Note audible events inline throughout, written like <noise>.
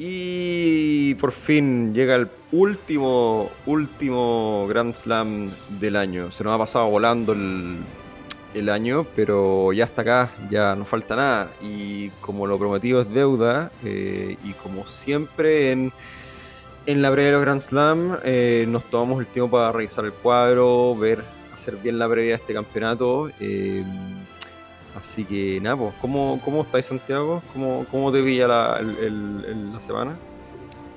Y por fin llega el último, último Grand Slam del año. Se nos ha pasado volando el, año, pero ya está acá, ya no falta nada. Y como lo prometido es deuda, eh, y como siempre en, en la previa de los Grand Slam, eh, nos tomamos el tiempo para revisar el cuadro, ver, hacer bien la previa de este campeonato. Eh, Así que nada, pues, ¿cómo, cómo estáis Santiago? ¿Cómo, cómo te pilla la, la semana?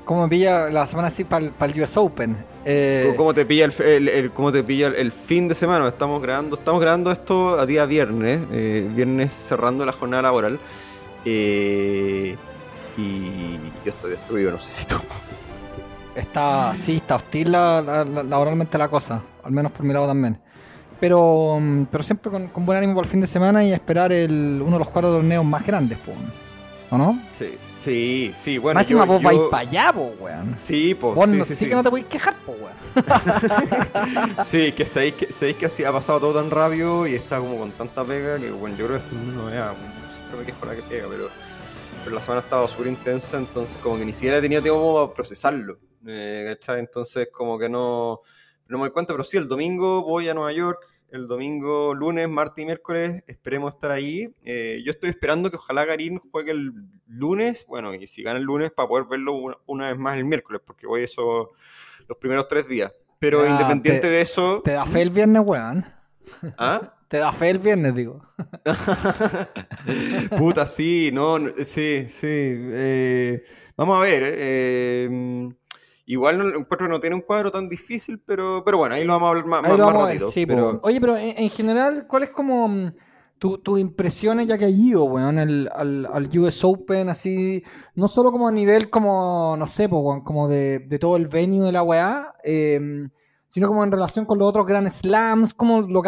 ¿Cómo me pilla la semana así para el US Open? Eh, ¿Cómo te pilla el, cómo te pilla el, fin de semana? Estamos grabando, estamos grabando esto a día viernes, eh, viernes cerrando la jornada laboral. Eh, y yo estoy destruido, no sé si tú. Está, sí, está hostil laboralmente la cosa, al menos por mi lado también. Pero, mm, pero siempre con, buen ánimo para el fin de semana y esperar el, uno de los cuatro torneos más grandes, pues. ¿O no? Sí, sí, sí, bueno. Máxima vos vais para allá, po, weón. Sí, pues. Vos sí, sí, sí, que no te podéis quejar, po, weón. <laughs> sí, que sabéis que, sabéis que así ha pasado todo tan rápido y está como con tanta pega que, bueno, yo creo que esto no vea, siempre me quejo la que pega, pero, pero la semana ha estado súper intensa, entonces como que ni siquiera he tenido tiempo para procesarlo, eh, ¿cachai? Entonces como que no, no me doy cuenta, pero sí, el domingo voy a Nueva York, el domingo, lunes, martes y miércoles. Esperemos estar ahí. Eh, yo estoy esperando que ojalá Garín juegue el lunes. Bueno, y si gana el lunes, para poder verlo una, vez más el miércoles, porque voy eso los primeros tres días. Pero independiente de eso. ¿Te da fe el viernes, weón? ¿Ah? <laughs> ¿Te da fe el viernes, digo? <laughs> Puta, sí, no, sí, sí. Eh, vamos a ver. Eh, Igual no, no tiene un cuadro tan difícil, pero, pero bueno, ahí lo vamos a hablar más. Oye, pero en, general, ¿cuál es como mm, tus impresiones ya que has ido, weón, al, al, US Open, así, no solo como a nivel como, no sé, como de, todo el venue de la weá, em, sino como en relación con los otros Grand Slams, como lo,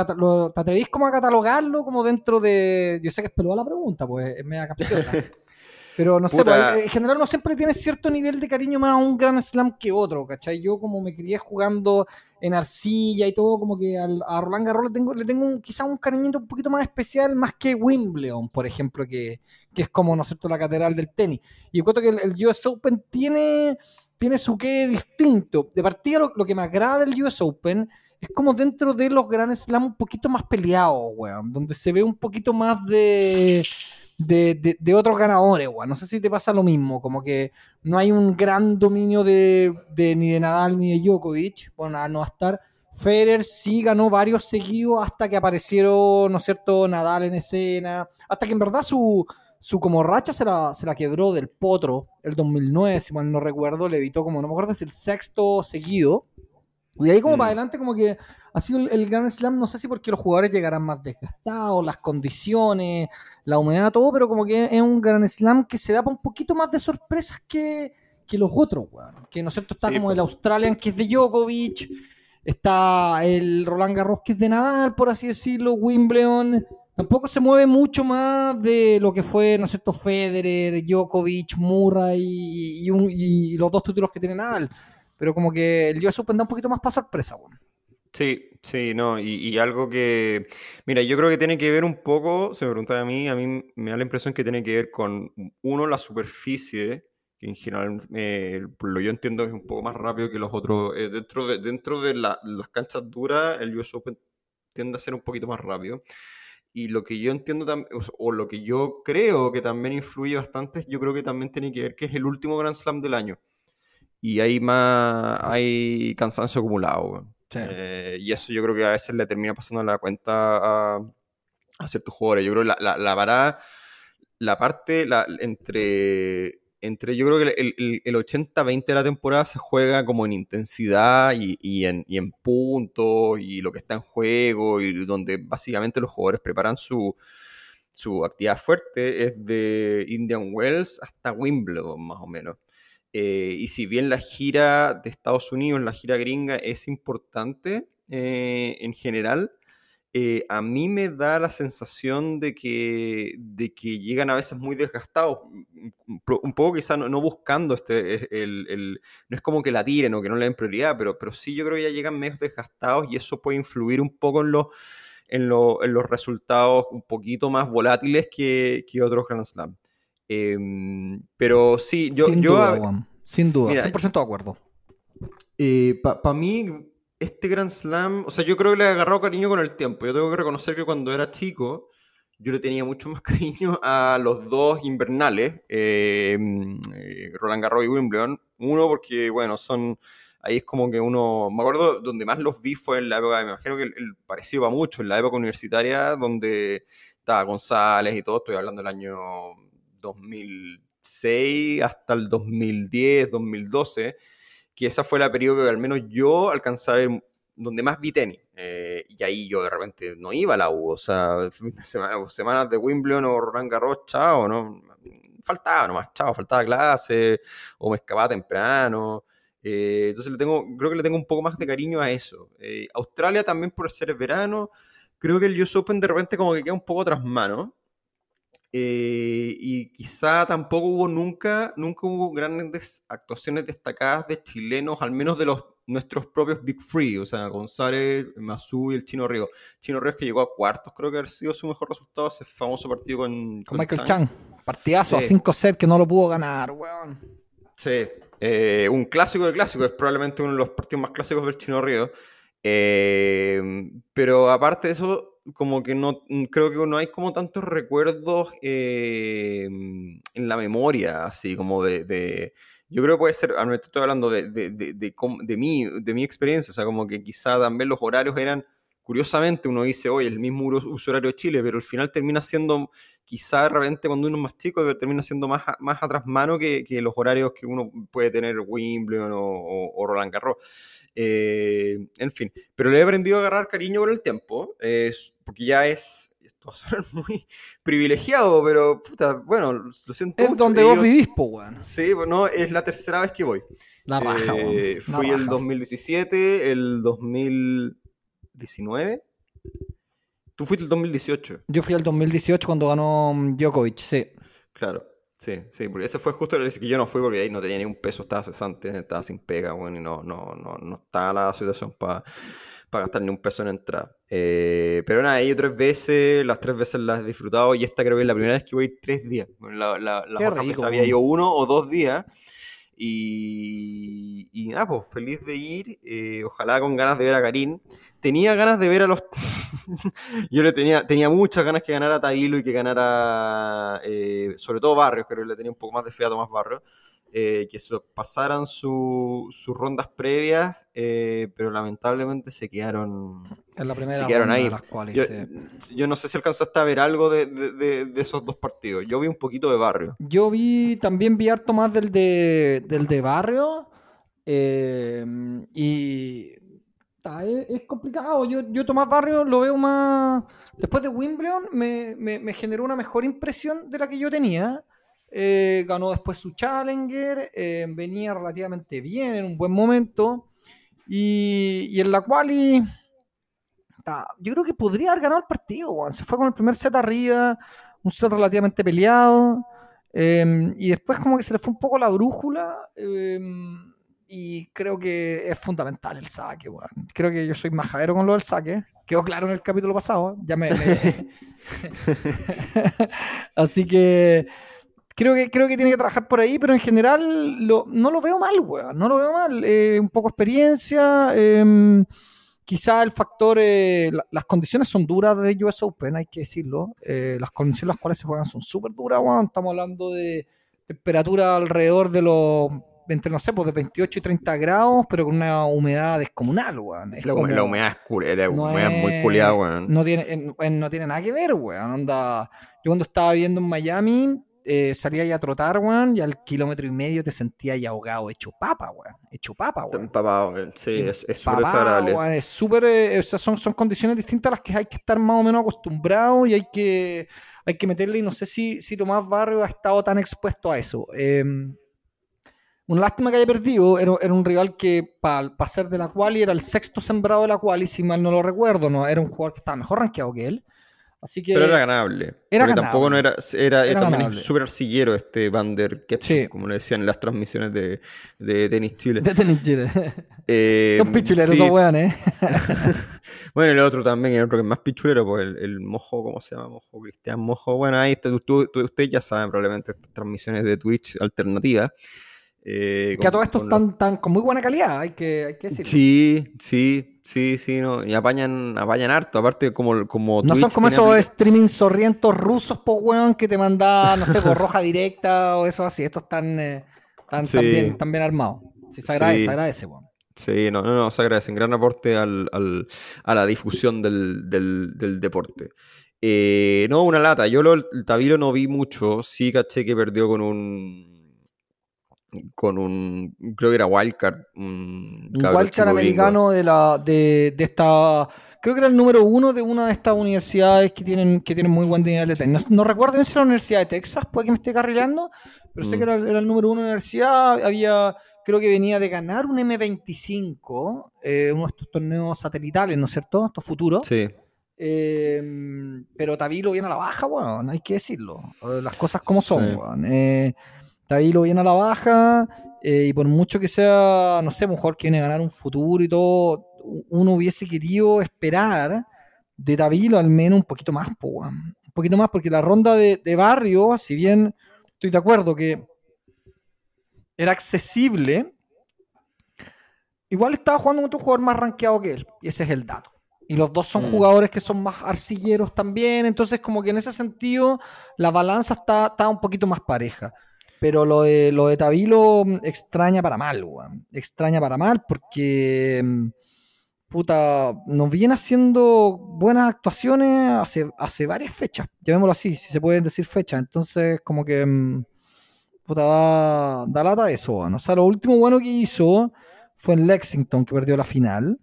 ¿te atrevís como a catalogarlo como dentro de... Yo sé que es peluda la pregunta, pues es media capciosa. <laughs> Pero no sé, pues, en general uno siempre tiene cierto nivel de cariño más a un Grand Slam que otro, ¿cachai? Yo como me crié jugando en arcilla y todo, como que a Roland Garros le tengo, le tengo quizá un cariñito un poquito más especial, más que Wimbledon, por ejemplo, que, es como, ¿no es cierto?, la catedral del tenis. Y creo que el, US Open tiene, tiene su qué distinto. De partida, lo, que me agrada del US Open es como dentro de los Grand Slam un poquito más peleados, weón, donde se ve un poquito más de de, de, otros ganadores, weón. No sé si te pasa lo mismo, como que no hay un gran dominio de, ni de Nadal ni de Djokovic, bueno, a no estar. Federer sí ganó varios seguidos hasta que aparecieron, ¿no es cierto?, Nadal en escena, hasta que en verdad su, su como racha se la, se la quebró del potro el 2009, si mal no recuerdo, le editó como, no me acuerdo, es el sexto seguido. Y ahí como para mm. adelante como que ha sido el, el, Grand Slam, no sé si porque los jugadores llegarán más desgastados, las condiciones, la humedad, todo, pero como que es un Grand Slam que se da para un poquito más de sorpresas que, que los otros, weón. Que no es cierto, está como el Australian que es de Djokovic, está el Roland Garros que es de Nadal, por así decirlo, Wimbledon. Tampoco se mueve mucho más de lo que fue, ¿no es cierto?, Federer, Djokovic, Murray y, y, los dos títulos que tiene Nadal. Pero como que el US Open da un poquito más para sorpresa, weón. Sí, sí, no, y, algo que, mira, yo creo que tiene que ver un poco, se me pregunta a mí, a mí me da la impresión que tiene que ver con, uno, la superficie, que en general, eh, lo yo entiendo es un poco más rápido que los otros, eh, dentro de, dentro de las canchas duras, el US Open tiende a ser un poquito más rápido. Y lo que yo entiendo o lo que yo creo que también influye bastante, yo creo que también tiene que ver que es el último Grand Slam del año. Y hay más, hay cansancio acumulado. Eh, y eso yo creo que a veces le termina pasando la cuenta a, a ciertos jugadores. Yo creo que la, la, la la parte la, entre, entre, yo creo que el, el, 80-20 de la temporada se juega como en intensidad y, y, en, y en puntos y lo que está en juego y donde básicamente los jugadores preparan su, su actividad fuerte es de Indian Wells hasta Wimbledon más o menos. Eh, y si bien la gira de Estados Unidos, la gira gringa, es importante eh, en general, eh, a mí me da la sensación de que, de que llegan a veces muy desgastados, un poco quizá no, buscando este, el, no es como que la tiren o que no le den prioridad, pero, pero sí yo creo que ya llegan medio desgastados y eso puede influir un poco en los, en, los resultados un poquito más volátiles que, que otros Grand Slam. Em, pero sí, yo... Sin yo duda, weón. Sin duda, Mira, 100% de acuerdo. Para mí, este Grand Slam, o sea, yo creo que le he agarrado cariño con el tiempo. Yo tengo que reconocer que cuando era chico, yo le tenía mucho más <laughs> cariño a los dos invernales, eh, eh, Roland Garros y Wimbledon. Uno porque, bueno, son... Ahí es como que uno... Me acuerdo donde más los vi fue en la época, me imagino que el, el parecido va mucho, en la época universitaria, donde estaba González y todo, estoy hablando del año 2006 hasta el 2010, 2012, que esa fue la periodo que al menos yo alcancé a ver donde más vi tenis. Eh, y ahí yo de repente no iba a la U, o sea, <laughs> fin de semana, o semanas de Wimbledon o Roland Garros, chao, ¿no? Faltaba nomás, chao, faltaba clase, o me escapaba temprano. Eh, entonces le tengo, creo que le tengo un poco más de cariño a eso. Eh, Australia también por ser verano, creo que el US Open de repente como que queda un poco tras mano. Eh, y quizá tampoco hubo nunca, nunca hubo grandes actuaciones destacadas de chilenos, al menos de los nuestros propios Big Free, o sea, González, Mazú y el Chino Río. Chino Río que llegó a cuartos, creo que ha sido su mejor resultado ese famoso partido con, con, con Michael Chang. Partidazo sí. a 5 sets que no lo pudo ganar, weón. Sí, eh, un clásico de clásicos, es probablemente uno de los partidos más clásicos del Chino Río. Eh, pero aparte de eso, como que no creo que no hay como tantos recuerdos eh, en la memoria, así como de, de, yo creo que puede ser, estoy hablando de, de, de, de, mi, de mi experiencia, o sea, como que quizá también los horarios eran, curiosamente uno dice, oye, el mismo uso horario de Chile, pero al final termina siendo, quizá de repente cuando uno es más chico, termina siendo más, más atrás mano que, que los horarios que uno puede tener Wimbledon o, o, o Roland Garros. Eh, en fin, pero le he aprendido a agarrar cariño con el tiempo, eh, porque ya es, esto va <laughs> a sonar muy privilegiado, pero puta, bueno, lo siento. Es mucho, donde vos vivís, po, weón. Sí, no, es la tercera vez que voy. La raja, eh, Fui el 2017, el 2019. Tú fuiste el 2018. Yo fui el 2018 cuando ganó mm, Djokovic, sí. Claro. Sí, sí, porque ese fue justo el que yo no fui porque ahí no tenía ni un peso, estaba cesante, estaba sin pega, bueno, y no, no, no, no estaba la situación para pa gastar ni un peso en entrada. Eh, pero nada, he ido tres veces, las tres veces las he disfrutado y esta creo que es la primera vez que voy tres días. La, la, las otras veces había ido uno o dos días y, y nada, pues feliz de ir, eh, ojalá con ganas de ver a Karim. Tenía ganas de ver a los... <laughs> Yo le tenía, tenía muchas ganas que ganara Tailo y que ganara, eh, sobre todo Barrios, creo que le tenía un poco más de fe a Tomás Barrios, eh, que pasaran sus su rondas previas, eh, pero lamentablemente se quedaron, en la primera se quedaron ahí. Las cuales, yo, no sé si alcanzaste a ver algo de, de, de, esos dos partidos. Yo vi un poquito de Barrio. Yo vi, también vi harto más del de, del de Barrio. Eh, y es, es, complicado. Yo, yo Tomás Barrio lo veo más. Después de Wimbledon me, me, me generó una mejor impresión de la que yo tenía. Eh, ganó después su Challenger, eh, venía relativamente bien en un buen momento. Y, y en la cual y, yo creo que podría haber ganado el partido. Se fue con el primer set arriba, un set relativamente peleado. Eh, y después como que se le fue un poco la brújula. y creo que es fundamental el saque. Creo que yo soy majadero con lo del saque. Quedó claro en el capítulo pasado. Ya me... me... <laughs> <laughs> Así que creo que, creo que tiene que trabajar por ahí, pero en general lo, no lo veo mal, weón. No lo veo mal. Eh, un poco experiencia. Eh, quizá el factor, eh, la, las condiciones son duras de US Open, hay que decirlo. Eh, las condiciones en las cuales se juegan son súper duras, weón. Estamos hablando de temperatura alrededor de los entre, no sé, pues de 28 y 30 grados, pero con una humedad descomunal, weón. Es la, como, la, humedad es, cool, la no humedad es, muy culiada, weón. No tiene, no tiene nada que ver, weón. Onda, yo cuando estaba viviendo en Miami, eh, salía ya a trotar, weón, y al kilómetro y medio te sentías ya ahogado, hecho papa, weón. Hecho papa, weón. Papa, sí, es, súper desagradable. Weón, es súper, eh, o sea, son, son condiciones distintas a las que hay que estar más o menos acostumbrado y hay que, hay que meterle, y no sé si, si Tomás Barrio ha estado tan expuesto a eso. Eh, una lástima que haya perdido, era, era un rival que para pa ser de la quali era el sexto sembrado de la quali, si mal no lo recuerdo, no era un jugador que estaba mejor rankeado que él. Así que Pero era ganable. Era porque tampoco no ganable. era. Era, Era también ganable. súper arcillero este Van der Ketchum, Sí. como le decían en las transmisiones de, de Tenis Chile. de tenis Chile. Eh, Son pichuleros sí. esos weones, ¿eh? <laughs> Bueno, el otro también, el otro que es más pichulero, pues el, el Mojo, ¿cómo se llama? Mojo Cristian Mojo. Bueno, ahí está, tú- tú- tú- ustedes ya saben probablemente estas transmisiones de Twitch alternativas. Eh, Que a todo esto están tan, con muy buena calidad, hay que, hay que decirlo. Sí, sí, sí, sí, no. Y apañan, apañan harto. Aparte, como, como No son como esos streaming sorrientos rusos, po weón, que te manda, no sé, por roja directa o eso así. Estos están, eh, están, Sí. bien, están bien armados. Sí, se agradece, Sí. se agradece, weón. Sí, no, no, no, se agradecen. Gran aporte al, al- a la difusión del, del- del deporte. Eh, no, una lata. Yo lo, el Tabilo no vi mucho. Sí caché que perdió con un. Con un. Creo que era Wildcard. Un Un wildcard americano de la de, de esta creo que era el número uno de una de estas universidades que tienen que tienen muy buen nivel de tenis no, no recuerdo si era la Universidad de Texas puede que me esté carrilando pero sé Mm. que era, era el número uno de la universidad había creo que venía de ganar un M25 eh, uno de estos torneos satelitales ¿no es cierto? estos futuros Sí, Eh, pero Tabilo viene a la baja, weón, hay que decirlo. Las cosas como son, Sí. weón. Eh, Tabilo viene a la baja eh, y por mucho que sea, no sé, un jugador que viene a ganar un futuro y todo, uno hubiese querido esperar de Tabilo al menos un poquito más, po, weón. Un poquito más, porque la ronda de, de barrio, si bien estoy de acuerdo que era accesible, igual estaba jugando contra un jugador más rankeado que él, y ese es el dato. Y los dos son Mm. jugadores que son más arcilleros también, entonces como que en ese sentido la balanza está, está un poquito más pareja. Pero lo de, lo de Tabilo mm, extraña para mal, weón. Extraña para mal porque, mm, puta, nos viene haciendo buenas actuaciones hace, hace varias fechas, llamémoslo así, si se pueden decir fechas. Entonces como que, mm, puta, da, da lata eso, weón. O sea, lo último bueno que hizo fue en Lexington, que perdió la final.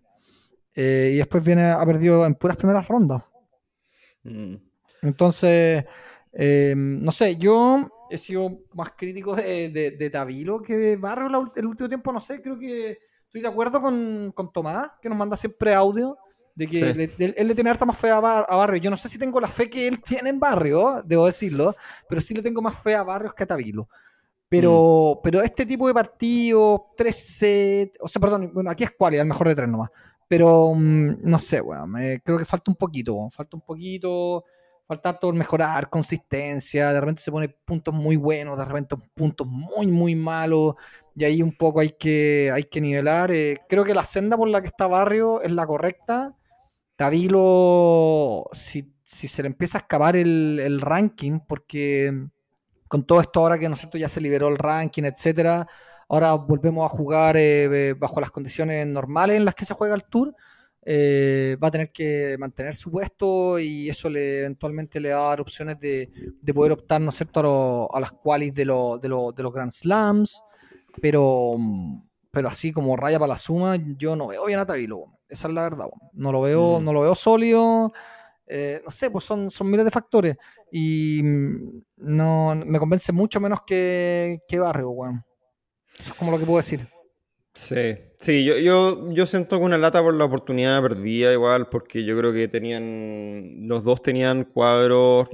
Eh, y después viene ha perdido en puras primeras rondas. Mm. Entonces, eh, no sé, yo he sido más crítico de, de, de Tabilo que de Barrio el último tiempo, no sé, creo que estoy de acuerdo con, con Tomás, que nos manda siempre audio, de que Sí. le- de- él le tiene harta más fe a, Bar- a Barrio. Yo no sé si tengo la fe que él <laughs> tiene en Barrio, debo decirlo, pero sí le tengo más fe a Barrios que a Tabilo. Pero, pero este tipo de partidos, tres sets, o sea, perdón, bueno, aquí es quali, al mejor de tres nomás. Pero mm, no sé, weón, eh, creo que falta un poquito, falta un poquito, falta todo mejorar, consistencia, de repente se pone puntos muy buenos, de repente puntos muy, muy malos, y ahí un poco hay que, hay que nivelar. eh, creo que la senda por la que está Barrio es la correcta. Tabilo, si, si se le empieza a escapar el, el ranking, porque con todo esto ahora que ¿no es cierto? ya se liberó el ranking, etcétera, ahora volvemos a jugar eh, eh, bajo las condiciones normales en las que se juega el tour. Eh, va a tener que mantener su puesto y eso le eventualmente le va a dar opciones de, de poder optar, ¿no es cierto?, a, lo- a las qualis de, lo- de, lo- de los Grand Slams, pero, pero así como raya para la suma, yo no veo bien a Tabilo, weón. esa es la verdad, no lo veo, Mm. no lo veo sólido, eh, no sé, pues son, son miles de factores y mm, no me convence mucho menos que, que Barrio, weón. Eso es como lo que puedo decir. Sí, sí, yo, yo, yo siento que una lata por la oportunidad perdida igual, porque yo creo que tenían, los dos tenían cuadros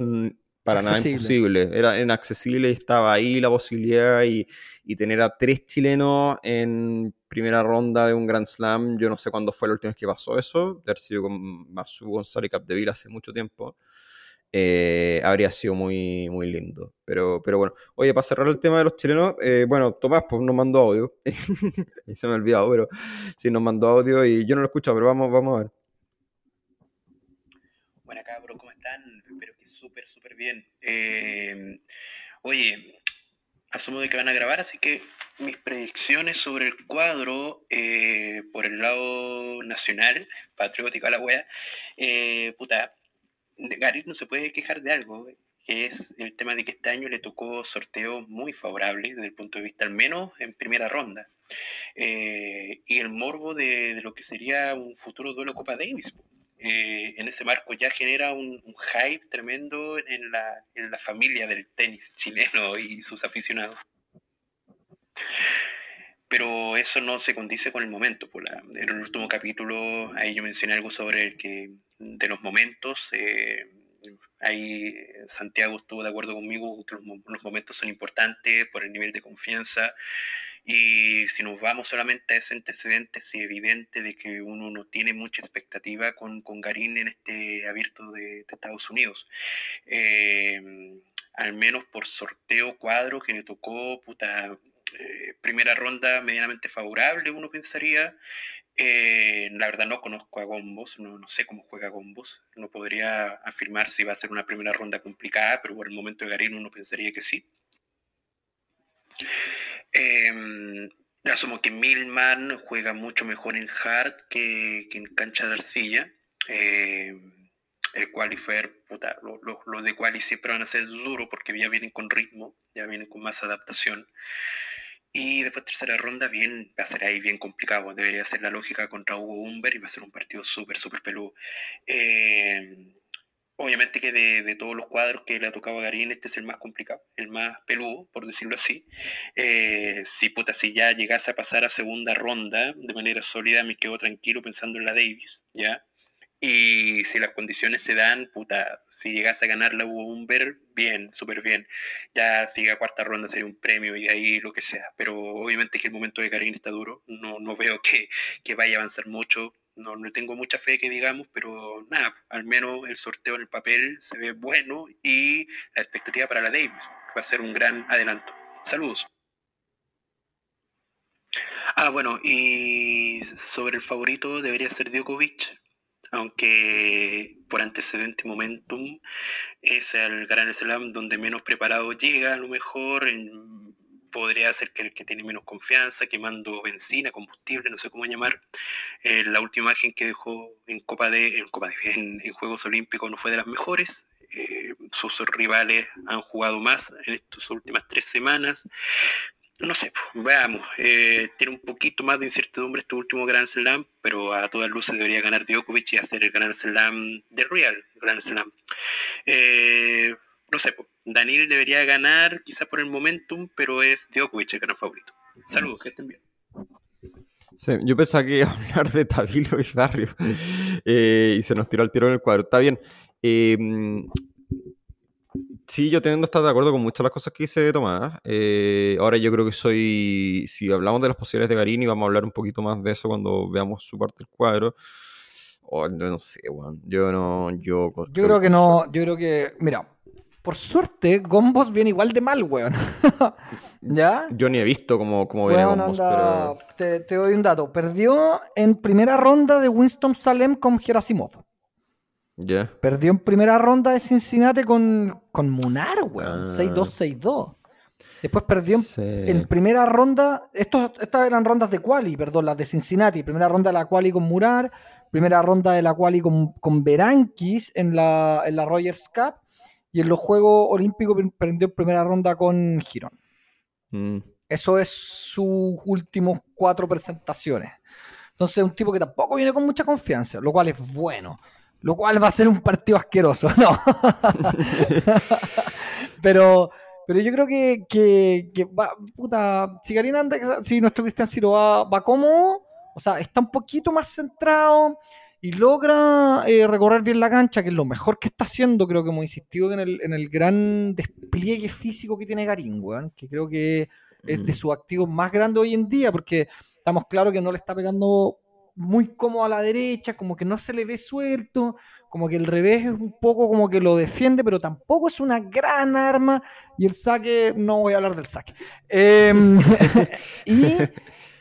para nada Accesible. imposibles, era inaccesible y estaba ahí la posibilidad y, y tener a tres chilenos en primera ronda de un Grand Slam, yo no sé cuándo fue la última vez que pasó eso, de haber sido con Masu González y Capdeville hace mucho tiempo. Eh, habría sido muy, muy lindo. Pero, pero bueno, oye, para cerrar el tema de los chilenos, eh, bueno, Tomás pues, nos mandó audio. <laughs> y se me ha olvidado, pero sí nos mandó audio y yo no lo escucho, pero vamos, vamos a ver. Buena cabros, ¿cómo están? Espero que súper, súper bien. Eh, oye, asumo de que van a grabar, así que mis predicciones sobre el cuadro por el lado nacional, patriótico a la wea, puta, Garit no se puede quejar de algo, que es el tema de que este año le tocó sorteo muy favorable desde el punto de vista al menos en primera ronda. Eh, y el morbo de, de lo que sería un futuro duelo Copa Davis. Eh, en ese marco ya genera un, un hype tremendo en la, en la familia del tenis chileno y sus aficionados. Pero eso no se condice con el momento. Por la, en el último capítulo, ahí yo mencioné algo sobre el que de los momentos, eh, Ahí Santiago estuvo de acuerdo conmigo que los, momentos son importantes por el nivel de confianza. Y si nos vamos solamente a ese antecedente, es evidente de que uno no tiene mucha expectativa con, con Garín en este abierto de, Estados Unidos. Eh, al menos por sorteo cuadro que le tocó, puta, eh, primera ronda medianamente favorable, uno pensaría. Eh, la verdad no conozco a Gombos, no, no, sé cómo juega Gombos. No podría afirmar si va a ser una primera ronda complicada, pero por el momento de Garín uno pensaría que sí. Eh, asumo que Milman juega mucho mejor en hard que, en cancha de arcilla. Eh, el qualifier, puta, los de quali siempre van a ser duro porque ya vienen con ritmo, ya vienen con más adaptación. Y después tercera ronda, bien, va a ser ahí bien complicado. Debería ser la lógica contra Hugo Humber y va a ser un partido súper, súper peludo. Eh, obviamente que de, todos los cuadros que le ha tocado a Garín, este es el más complicado, el más peludo, por decirlo así. Eh, si puta, si ya llegase a pasar a segunda ronda de manera sólida, me quedo tranquilo pensando en la Davis, ¿ya? Y si las condiciones se dan, puta, si llegas a ganar la Hugo Humber, bien, súper bien. Ya si llega cuarta ronda sería un premio y ahí lo que sea. Pero obviamente que el momento de Karin está duro. No, no veo que, que vaya a avanzar mucho. No, no tengo mucha fe que digamos, pero nada, al menos el sorteo en el papel se ve bueno y la expectativa para la Davis va a ser un gran adelanto. Saludos. Ah, bueno, y sobre el favorito debería ser Djokovic, aunque por antecedente momentum es el Gran Slam donde menos preparado llega, a lo mejor podría ser que el que tiene menos confianza, quemando benzina, combustible, no sé cómo llamar. Eh, la última imagen que dejó en Copa de, en, Copa de, en, Juegos Olímpicos no fue de las mejores. Eh, sus rivales han jugado más en estas últimas tres semanas, no sé, veamos. Eh, tiene un poquito más de incertidumbre este último Grand Slam, pero a todas luces debería ganar Djokovic y hacer el Grand Slam de Real Grand Slam. Eh, no sé, Daniel debería ganar, quizá por el momentum, pero es Djokovic el gran favorito. Saludos, que estén bien. Yo pensaba que iba a hablar de Tabilo y Barrio <laughs> eh, y se nos tiró el tiro en el cuadro. Está bien. Sí, yo teniendo estar de acuerdo con muchas de las cosas que dice Tomás. Eh, ahora yo creo que soy, si hablamos de las posibilidades de Garini, vamos a hablar un poquito más de eso cuando veamos su parte del cuadro. Oh, yo no sé, weón. Yo no, yo... Yo creo que no, yo creo que, mira, por suerte, Gombos viene igual de mal, weón. <laughs> ¿Ya? Yo ni he visto cómo, cómo viene Gombos, pero... te, te, doy un dato. Perdió en primera ronda de Winston Salem con Gerasimov. Perdió en primera ronda de Cincinnati con, con Munar, weón. 6-2-6-2. Ah. Después perdió en, primera ronda. Estos, estas eran rondas de quali, perdón, las de Cincinnati. Primera ronda de la quali con Munar. Primera ronda de la quali con, con Berankis en la, en la Rogers Cup. Y en los Juegos Olímpicos perdió en primera ronda con Girón. Mm. Eso es sus últimos cuatro presentaciones. Entonces, un tipo que tampoco viene con mucha confianza, lo cual es bueno lo cual va a ser un partido asqueroso, <laughs> ¿no? pero, pero yo creo que, que, va, puta, si Karina anda, si nuestro Cristian Ciro va, va cómodo, o sea, está un poquito más centrado y logra eh, recorrer bien la cancha, que es lo mejor que está haciendo, creo que hemos insistido en el, en el gran despliegue físico que tiene Garín, weón, que creo que es de mm. sus activos más grandes hoy en día, porque estamos claros que no le está pegando muy cómodo a la derecha, como que no se le ve suelto, como que el revés es un poco como que lo defiende, pero tampoco es una gran arma. Y el saque, no voy a hablar del saque. Em, <laughs> y,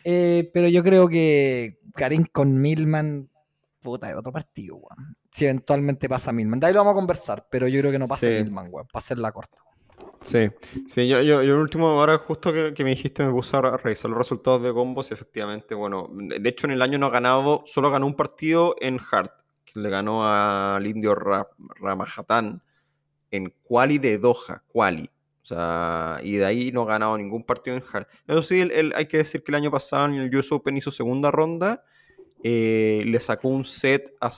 eh, pero yo creo que Karim con Milman, puta, es otro partido, Si eventualmente pasa Milman. De ahí lo vamos a conversar, pero yo creo que no pasa Milman, weón, para hacerla corta. Sí, sí, yo, yo, yo el último, ahora justo que, me dijiste, me puse a revisar los resultados de combos y efectivamente, bueno, de hecho en el año no ha ganado, solo ganó un partido en Hard, que le ganó al indio Ramajatán en quali de Doha, quali. O sea, y de ahí no ha ganado ningún partido en Hard. Eso sí, el, hay que decir que el año pasado en el US Open hizo segunda ronda, eh, le sacó un set a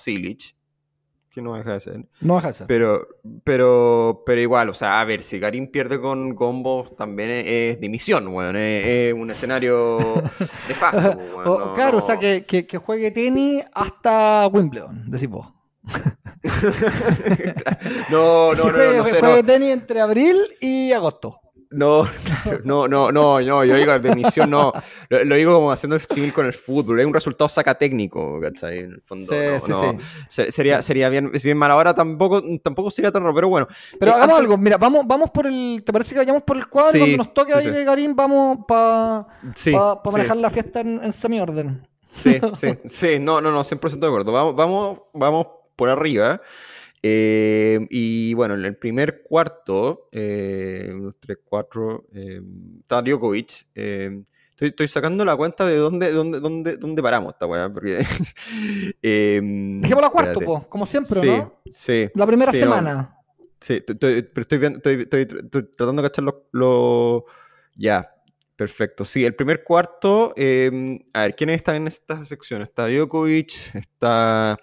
Silich no deja de ser. No deja de ser. Pero, pero, pero igual, o sea, a ver, si Karim pierde con combos también es, dimisión, bueno, es, un escenario <laughs> de facto. claro, o sea, que, que, juegue tenis hasta Wimbledon, decís vos. <laughs> no, no, <laughs> no, no, no, sé, Juegue tenis entre abril y agosto. No, <laughs> no, no, no, no, yo digo de misión no. Lo, lo, digo como haciendo el civil con el fútbol. Es un resultado saca técnico, ¿cachai? En el fondo. Sí, no, sí, no. sí. Sería, sería bien, es bien mal. Ahora tampoco, tampoco sería tan raro, pero bueno. Pero Eh, hagamos antes- algo, mira, vamos, vamos por el. ¿Te parece que vayamos por el cuadro? Cuando nos toque ahí, sí. Garín, vamos para Sí, pa, sí. manejar la fiesta en, en semi-orden. Sí, <laughs> sí, sí, no, no, no, 100% de acuerdo. Vamos, vamos, vamos por arriba. Eh, y bueno, en el primer cuarto, eh, unos 3, 4, eh, está Djokovic. eh, estoy, estoy sacando la cuenta de dónde, dónde, dónde, dónde paramos esta weá. Porque, <laughs> Dejemos la cuarto, po, como siempre, sí, ¿no? Sí, La primera sí, no, semana. Sí, estoy, pero estoy, viendo, estoy, estoy- tratando de cachar lo, lo- Ya, perfecto. Sí, el primer cuarto. a ver, ¿quiénes están en esta sección? Está Djokovic, está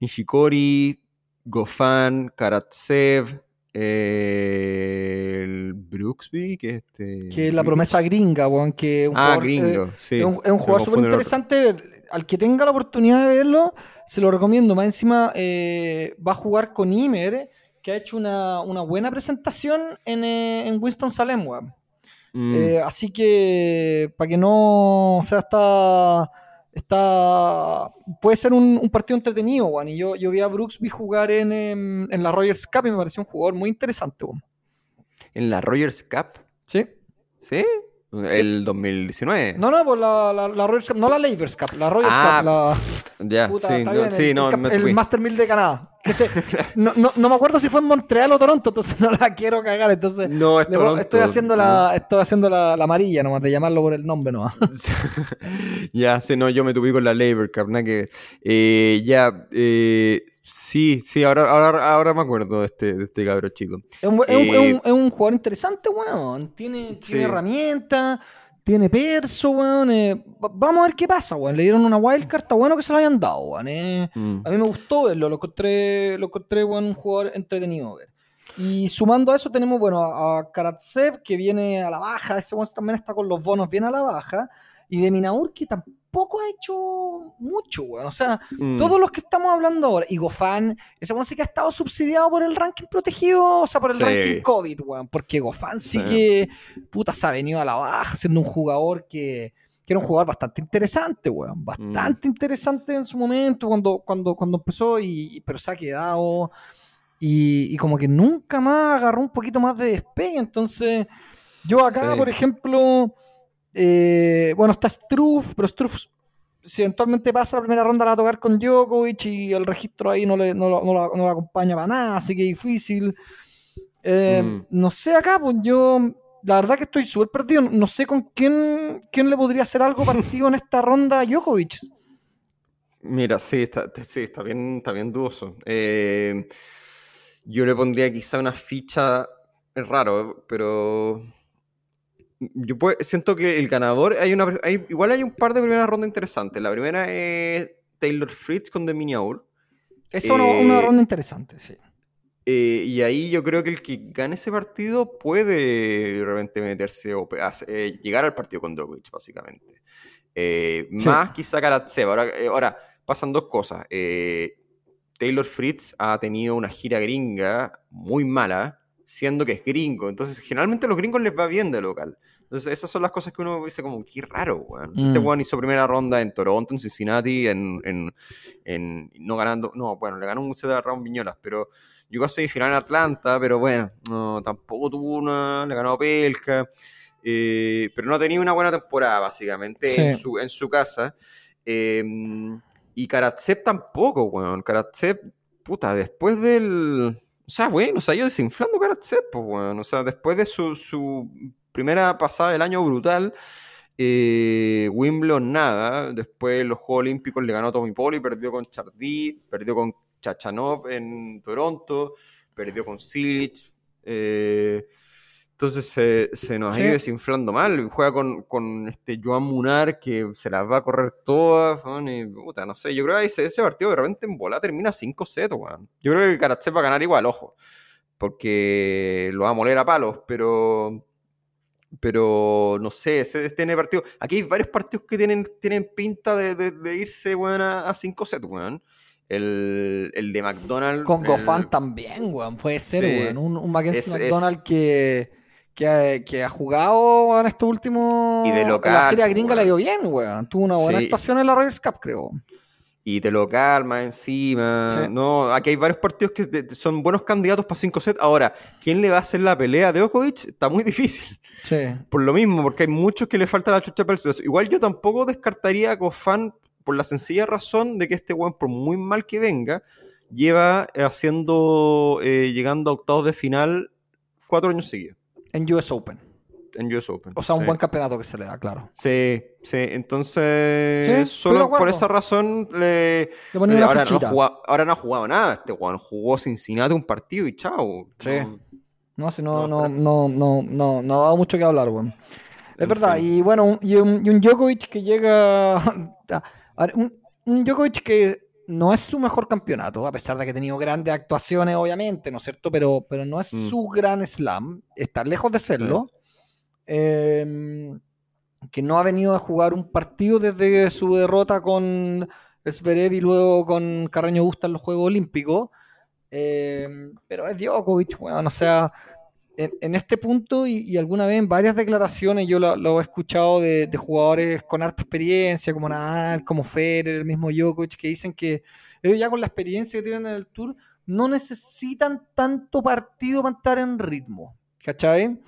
Nishikori, Gofan, Karatsev, eh, el Brooksby, que es este. Que es la promesa gringa, weón, que un Ah, jugador, gringo, eh, sí. es un, es un Se jugador súper interesante. Al que tenga la oportunidad de verlo, se lo recomiendo. Más encima eh, va a jugar con Imer, que ha hecho una, una buena presentación en, eh, en Winston-Salem, weón. Mm, así que para que no o sea está está puede ser un, un partido entretenido weón. y yo, yo vi a Brooksby jugar en, em, en la Rogers Cup y me pareció un jugador muy interesante weón. en la Rogers Cup, ¿sí? ¿sí? El 2019. no no pues la, la, la Cup no la Labors Cup la Rogers Ah, Cup la Ya, puta, sí, no, bien, sí, el, no, el me el. Master 1000 de Canadá que se- <laughs> no, no, no me acuerdo si fue en Montreal o Toronto entonces no la quiero cagar entonces No, es le voy- Toronto. estoy haciendo la estoy haciendo la, la amarilla nomás de llamarlo por el nombre nomás <laughs> ya, sí, no, yo me tuve con la Labor Cup, nada que. Eh, ya, eh, sí, sí, ahora, ahora, ahora me acuerdo de este, de este cabro chico. Es un, es un- Eh, es un- es un jugador interesante, weón. Tiene, herramientas, tiene perso, weón. eh, va- vamos a ver qué pasa, weón. Le dieron una wildcard, está bueno que se la hayan dado, weón. eh. Mm. A mí me gustó verlo, lo encontré, lo encontré weón, un jugador entretenido ver. Y sumando a eso tenemos, bueno, a, a Karatsev, que viene a la baja, ese weón también está con los bonos bien a la baja, y de Minaur, que tampoco ha hecho mucho, weón. O sea, Mm. todos los que estamos hablando ahora, y Gofan, ese weón sí que ha estado subsidiado por el ranking protegido, o sea, por el Sí. ranking COVID, weón, porque Gofan sí, Sí. que, puta, se ha venido a la baja, siendo un jugador que, que era un jugador bastante interesante, weón, bastante Mm. interesante en su momento, cuando, cuando, cuando empezó, y, pero se ha quedado, y, y como que nunca más agarró un poquito más de despegue, entonces, yo acá, Sí. por ejemplo, eh, bueno, está Struff, pero Struff si eventualmente pasa la primera ronda la va a tocar con Djokovic y el registro ahí no le, no, lo- no la acompaña para nada, así que difícil. Eh, Mm. No sé acá, pues yo la verdad que estoy súper perdido. No sé con quién, quién le podría hacer algo partido en esta ronda a Djokovic. Mira, sí, está, sí, está bien, está bien dudoso. Eh, yo le pondría quizá una ficha, es raro, pero yo pue- siento que el ganador, hay una, hay- igual hay un par de primeras rondas interesantes. La primera es Taylor Fritz con Deminiaur. Es una, Eh, una ronda interesante, sí. Eh, y ahí yo creo que el que gane ese partido puede de repente meterse o eh, llegar al partido con Djokovic, básicamente. Sí. Más quizá Karatsev. Ahora, ahora, pasan dos cosas. Taylor Fritz ha tenido una gira gringa muy mala, siendo que es gringo. Entonces, generalmente a los gringos les va bien de local. Entonces, esas son las cosas que uno dice como, qué raro, weón. Este Mm. weón hizo primera ronda en Toronto, en Cincinnati, en, en, en- no ganando, no, bueno, le ganó un set de Raúl Viñolas, pero llegó a semifinal en Atlanta, pero bueno, no, tampoco tuvo una, le ganó a Pelka, eh, pero no ha tenido una buena temporada, básicamente, en, su, en su casa. Eh, y Karatsev tampoco, weón. Karatsev, puta, después del. O sea, bueno, se ha ido desinflando Karatsev, pues, weón. O sea, después de su, su primera pasada del año brutal, eh, Wimbledon nada. Después los Juegos Olímpicos le ganó a Tommy Poli, perdió con Chardí, perdió con Chachanov en Toronto, perdió con Silic. eh, entonces se, se nos Sí. ha ido desinflando mal. Juega con, con este Joan Munar que se las va a correr todas. y, puta, no sé, yo creo que ese, ese partido de repente en bola termina 5-0, weón. Yo creo que Karatsev va a ganar igual, ojo. Porque lo va a moler a palos, pero. Pero no sé, ese, este tiene partido. Aquí hay varios partidos que tienen, tienen pinta de, de- de irse, weón, a, a 5 sets, weón. El, el de McDonald's. Con el- Gofan también, weón. Puede ser, Sí. weón. Un, un Mackenzie Es- McDonald que, que, ha, que ha jugado en este último. Y de la local, gira gringa weón. le dio bien, weón. Tuvo una buena Sí. actuación en la Royals Cup, creo. Y te lo calma encima. Sí. No, aquí hay varios partidos que son buenos candidatos para 5 sets. Ahora, ¿quién le va a hacer la pelea de Djokovic? Está muy <laughs> difícil. Sí. Por lo mismo, porque hay muchos que le falta la chucha para el peso. Igual yo tampoco descartaría a Gofan por la sencilla razón de que este weón, por muy mal que venga, lleva haciendo, eh, llegando a octavos de final cuatro años seguidos En US Open. En US Open. O sea, un Sí. buen campeonato que se le da, claro. Sí, sí, entonces Sí, solo por esa razón le... Le ponía una ahora, no ha fichita. jugado, ahora no ha jugado nada este weón, jugó Cincinnati un partido y chao. Sí. No, No, si no, No, no, no, no, no, no ha dado mucho que hablar, weón. Es En verdad, fin. y bueno, un- y un, y un Djokovic que llega. <laughs> a ver, un, un Djokovic que no es su mejor campeonato, a pesar de que ha tenido grandes actuaciones, obviamente, ¿no es cierto? Pero, pero no es Mm. su gran slam, está lejos de serlo. Eh, que no ha venido a jugar un partido desde su derrota con Zverev y luego con Carreño Busta en los Juegos Olímpicos. Eh, pero es Djokovic, weón, o sea, en, en este punto y, alguna vez en varias declaraciones yo lo, he escuchado de, de jugadores con harta experiencia, como Nadal, como Federer, el mismo Djokovic, que dicen que ellos ya con la experiencia que tienen en el Tour no necesitan tanto partido para estar en ritmo, ¿cachai?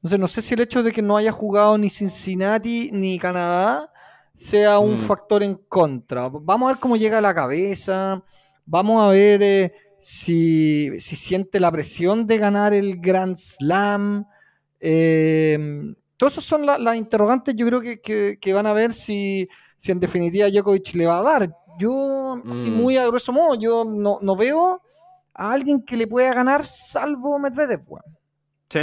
Entonces no sé si el hecho de que no haya jugado ni Cincinnati ni Canadá sea un Mm. factor en contra. Vamos a ver cómo llega a la cabeza, vamos a ver eh, si, si siente la presión de ganar el Grand Slam. Eh, todas esas son la- las interrogantes, yo creo que, que- que van a ver si, si en definitiva Djokovic le va a dar. Yo, así Mm. muy a grueso modo, yo no, no veo a alguien que le pueda ganar salvo Medvedev. weón. Sí,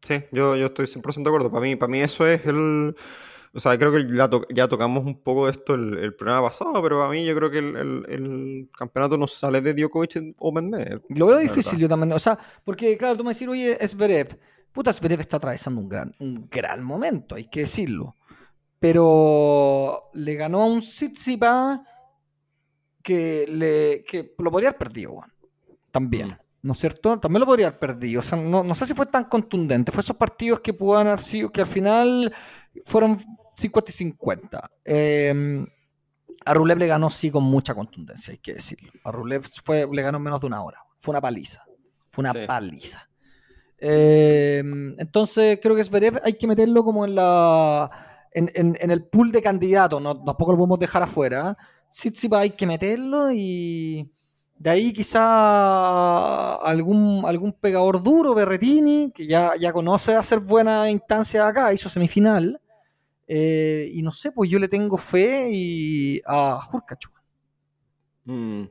sí, yo, yo estoy 100% de acuerdo. Para mí, para mí eso es el... O sea, creo que ya, to- ya tocamos un poco de esto el, el programa pasado, pero a mí yo creo que el, el- el campeonato no sale de Djokovic o Medvedev. Lo veo difícil yo también. O sea, porque claro, tú me decís, oye, Zverev. Puta, Zverev está atravesando un gran, un gran momento, hay que decirlo. Pero le ganó a un Tsitsipas que, le, que lo podría haber perdido, weón. También. Mm. ¿No es cierto? También lo podría haber perdido. O sea, no, no sé si fue tan contundente. Fue esos partidos que pudieron haber sido, que al final fueron 50 y 50. Eh, a Rublev le ganó sí con mucha contundencia, hay que decirlo. A Rublev fue, le ganó en menos de una hora. Fue una paliza. Fue una Sí. paliza. Eh, entonces creo que Zverev hay que meterlo como en la en, en- en el pool de candidatos. No, tampoco lo podemos dejar afuera. Tsitsipas hay que meterlo y de ahí quizá algún, algún pegador duro, Berretini, que ya, ya conoce hacer buena instancia acá, hizo semifinal. Eh, y no sé, pues yo le tengo fe y a Hurkacz. Mm.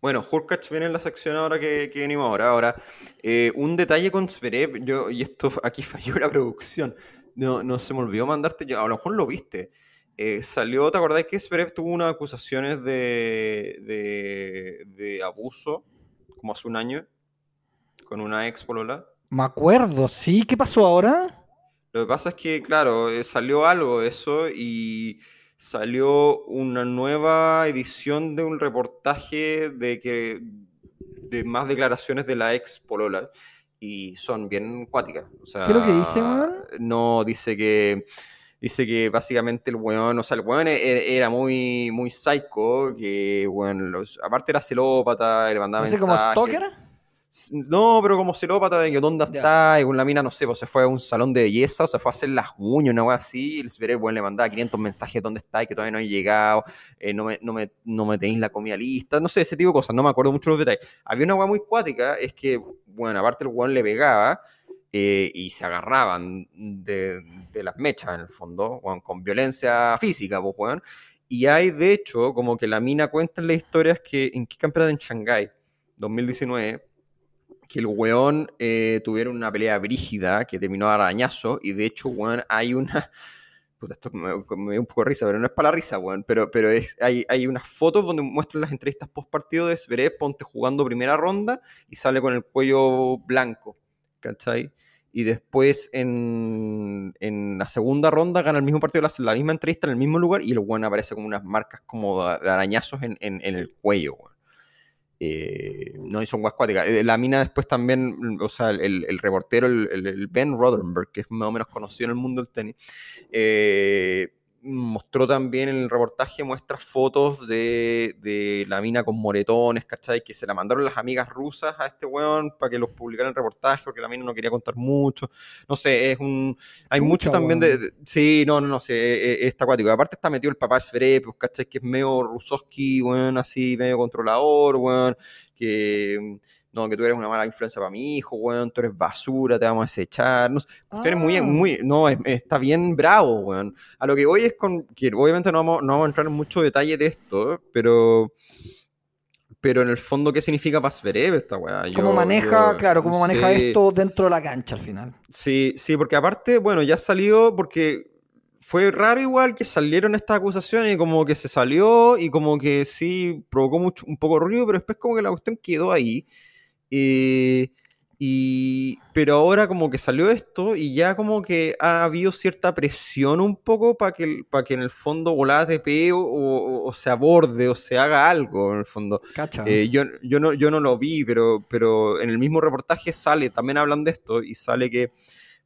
Bueno, Hurkacz viene en la sección ahora que, que venimos ahora. Ahora, eh, un detalle con Zverev, yo, y esto aquí falló la producción. No, no se me olvidó mandarte, yo, a lo mejor lo viste. Eh, salió, ¿te acordás que Zverev tuvo unas acusaciones de, de, de abuso como hace un año con una ex polola? Me acuerdo, sí. ¿Qué pasó ahora? Lo que pasa es que, claro, eh, salió algo de eso y salió una nueva edición de un reportaje de que de más declaraciones de la ex polola y son bien cuáticas. O sea, ¿Qué es lo que dice, weón? No, dice que dice que básicamente el weón, o sea, el weón e- e- era muy muy psycho, que bueno, los- aparte era celópata, le mandaba sé, como. Stalker. No, pero como celópata de que dónde está, y con la mina, no sé, pues se fue a un salón de belleza, o se fue a hacer las uñas, una wea así, y el Zverev, bueno, le mandaba 500 mensajes, ¿dónde está? Y que todavía no he llegado, eh, no, me, no, me, no me tenéis la comida lista, no sé, ese tipo de cosas, no me acuerdo mucho los detalles. Había una wea muy cuática, es que, bueno, aparte el weón le pegaba, eh, y se agarraban de, las mechas, en el fondo, weón, con violencia física, pues, weón. Y hay, de hecho, como que la mina cuenta en las historias que, ¿en qué campeonato? En Shanghái, 2019, que el weón eh, tuvieron una pelea brígida que terminó a arañazo y de hecho, weón, hay una... <laughs> Puta, esto me, me dio un poco de risa, pero no es para la risa, weón, pero, pero es, hay, hay unas fotos donde muestran las entrevistas post partido de Zverev, ponte jugando primera ronda y sale con el cuello blanco, ¿cachai? Y después en, en la segunda ronda gana el mismo partido, la misma entrevista en el mismo lugar y el weón aparece con unas marcas como de arañazos en, en- el cuello. Eh, no, y son guas cuáticas. Eh, La mina después también, o sea, el, el reportero, el- el Ben Rothenberg, que es más o menos conocido en el mundo del tenis, eh, mostró también en el reportaje, muestra fotos de, de la mina con moretones, ¿cachai? Que se la mandaron las amigas rusas a este weón para que los publicara en el reportaje, porque la mina no quería contar mucho. No sé, es un... Hay Chucha, mucho también de, Sí, no, no, no, sí, es, es- está acuático. Aparte está metido el papá Zverev, pues, ¿cachai? Que es medio Rusowski, weón, así, medio controlador, weón, que... No, que tú eres una mala influencia para mi hijo, weón, tú eres basura, te vamos a desechar. No sé, cuestiones muy, Ah. muy... No, es- está bien bravo, weón. A lo que voy es con... Que obviamente no vamos, no vamos a entrar en mucho detalle de esto, pero... Pero en el fondo, ¿qué significa para Zverev esta weá? ¿Cómo Yo- maneja, yo- claro, cómo maneja sí. esto dentro de la cancha al final? Sí, sí, porque aparte, bueno, ya salió porque fue raro igual que salieron estas acusaciones y como que se salió y como que sí provocó mucho, un poco de ruido, pero después como que la cuestión quedó ahí. Eh, y, pero ahora como que salió esto y ya como que ha habido cierta presión un poco para que, para que en el fondo volada TP o, o- o se aborde o se haga algo en el fondo. Cacha. Eh, yo, yo, no, yo no lo vi, pero, pero en el mismo reportaje sale, también hablan de esto, y sale que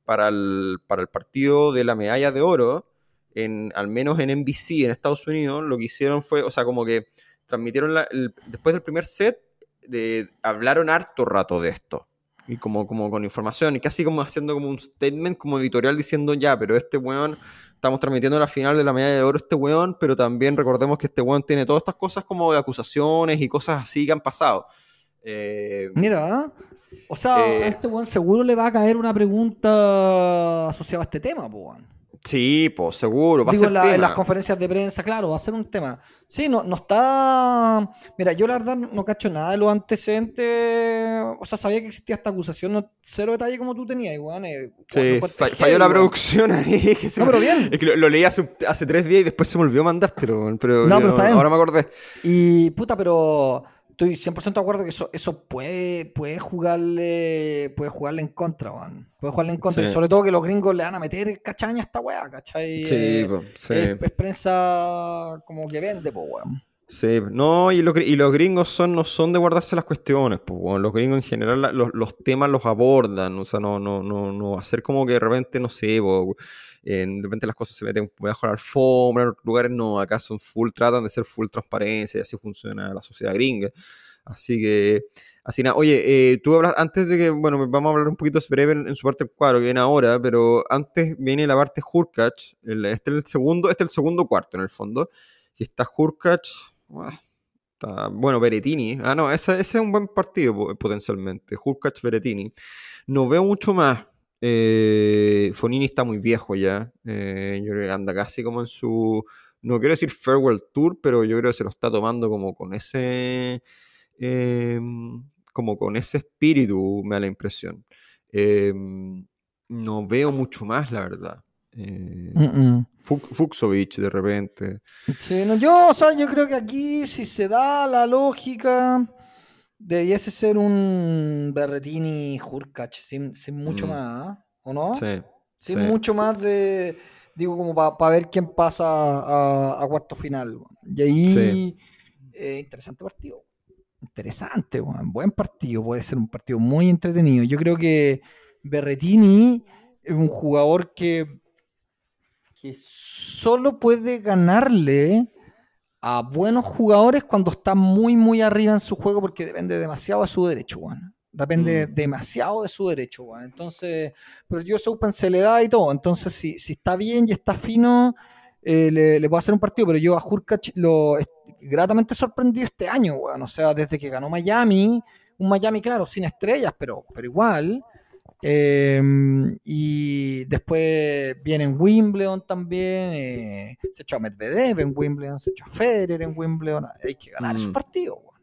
para el, para el partido de la medalla de oro, en, al menos en NBC en Estados Unidos, lo que hicieron fue, o sea, como que transmitieron, la- el- después del primer set, de, hablaron harto rato de esto. Y como, como con información, y casi como haciendo como un statement, como editorial, diciendo ya, pero este weón, estamos transmitiendo la final de la medalla de oro este weón, pero también recordemos que este weón tiene todas estas cosas como de acusaciones y cosas así que han pasado. Eh, Mira, o sea, Eh, a este weón seguro le va a caer una pregunta asociada a este tema, weón. Sí, pues seguro, va Digo, a ser en, las conferencias de prensa, claro, va a ser un tema. Sí, no, no está. Mira, yo la verdad no cacho nada de los antecedentes. O sea, sabía que existía esta acusación, no, cero detalle como tú tenías, weón. eh, Sí, falló la weón. producción <laughs> ahí. que se No, me- pero bien. Es que lo, lo leí hace, hace tres días y después se me olvidó mandártelo, pero, No, pero está bien. ahora me acordé. Y puta, pero estoy 100% de acuerdo que eso, eso puede, puede jugarle puede jugarle en contra, weón. Puede jugarle en contra. Sí. Y sobre todo que los gringos le van a meter cachaña a esta weá, ¿cachai? Sí, Eh, po, sí. Es, es prensa como que vende, po, weón. Sí, no, y, los gr- y los gringos son, no son de guardarse las cuestiones, pues, weón. los gringos en general la- los, los temas los abordan, o sea, no, no, no, no hacer como que de repente, no sé, po, en- de repente las cosas se meten bajo la alfombra, en otros lugares no, acá son full, tratan de ser full transparencia y así funciona la sociedad gringa. Así que, así nada, oye, eh, tú hablas, antes de que, bueno, vamos a hablar un poquito breve en, en su parte del cuadro que viene ahora, pero antes viene la parte Hurkacz, este es el segundo, este es el segundo cuarto en el fondo, que está Hurkacz, Buah, está- bueno, Berettini. Ah, no, ese, ese es un buen partido po- potencialmente. Hurkacz Berettini. No veo mucho más. Eh, Fonini está muy viejo ya. Eh, yo creo que anda casi como en su. No quiero decir farewell tour, pero yo creo que se lo está tomando como con ese. eh, como con ese espíritu, me da la impresión. Eh, no veo mucho más, la verdad. Eh. Fuk- de repente. Sí, no, yo, o sea, yo creo que aquí si se da la lógica, debiese ser un Berretini Hurkacz, sin, sin mucho Mm. más. ¿o no? Sí. Sin sí. mucho más de, digo, como para ver quién pasa a, a cuarto final. Y ahí, Sí. eh, interesante partido. Interesante, weón. buen partido. Puede ser un partido muy entretenido. Yo creo que Berretini es un jugador que, que solo puede ganarle a buenos jugadores cuando está muy, muy arriba en su juego porque depende demasiado de su derecho, weón. Depende Mm. demasiado de su derecho, weón. Entonces, pero yo Open se le da y todo. Entonces, si, si está bien y está fino, eh, le, le puedo hacer un partido. Pero yo a Hurkacz lo gratamente sorprendido este año, weón. O sea, desde que ganó Miami, un Miami, claro, sin estrellas, pero, pero igual. Eh, y después viene en Wimbledon también. eh, se echó a Medvedev en Wimbledon, se echó a Federer en Wimbledon. Hay que ganar Mm. esos partidos, weón.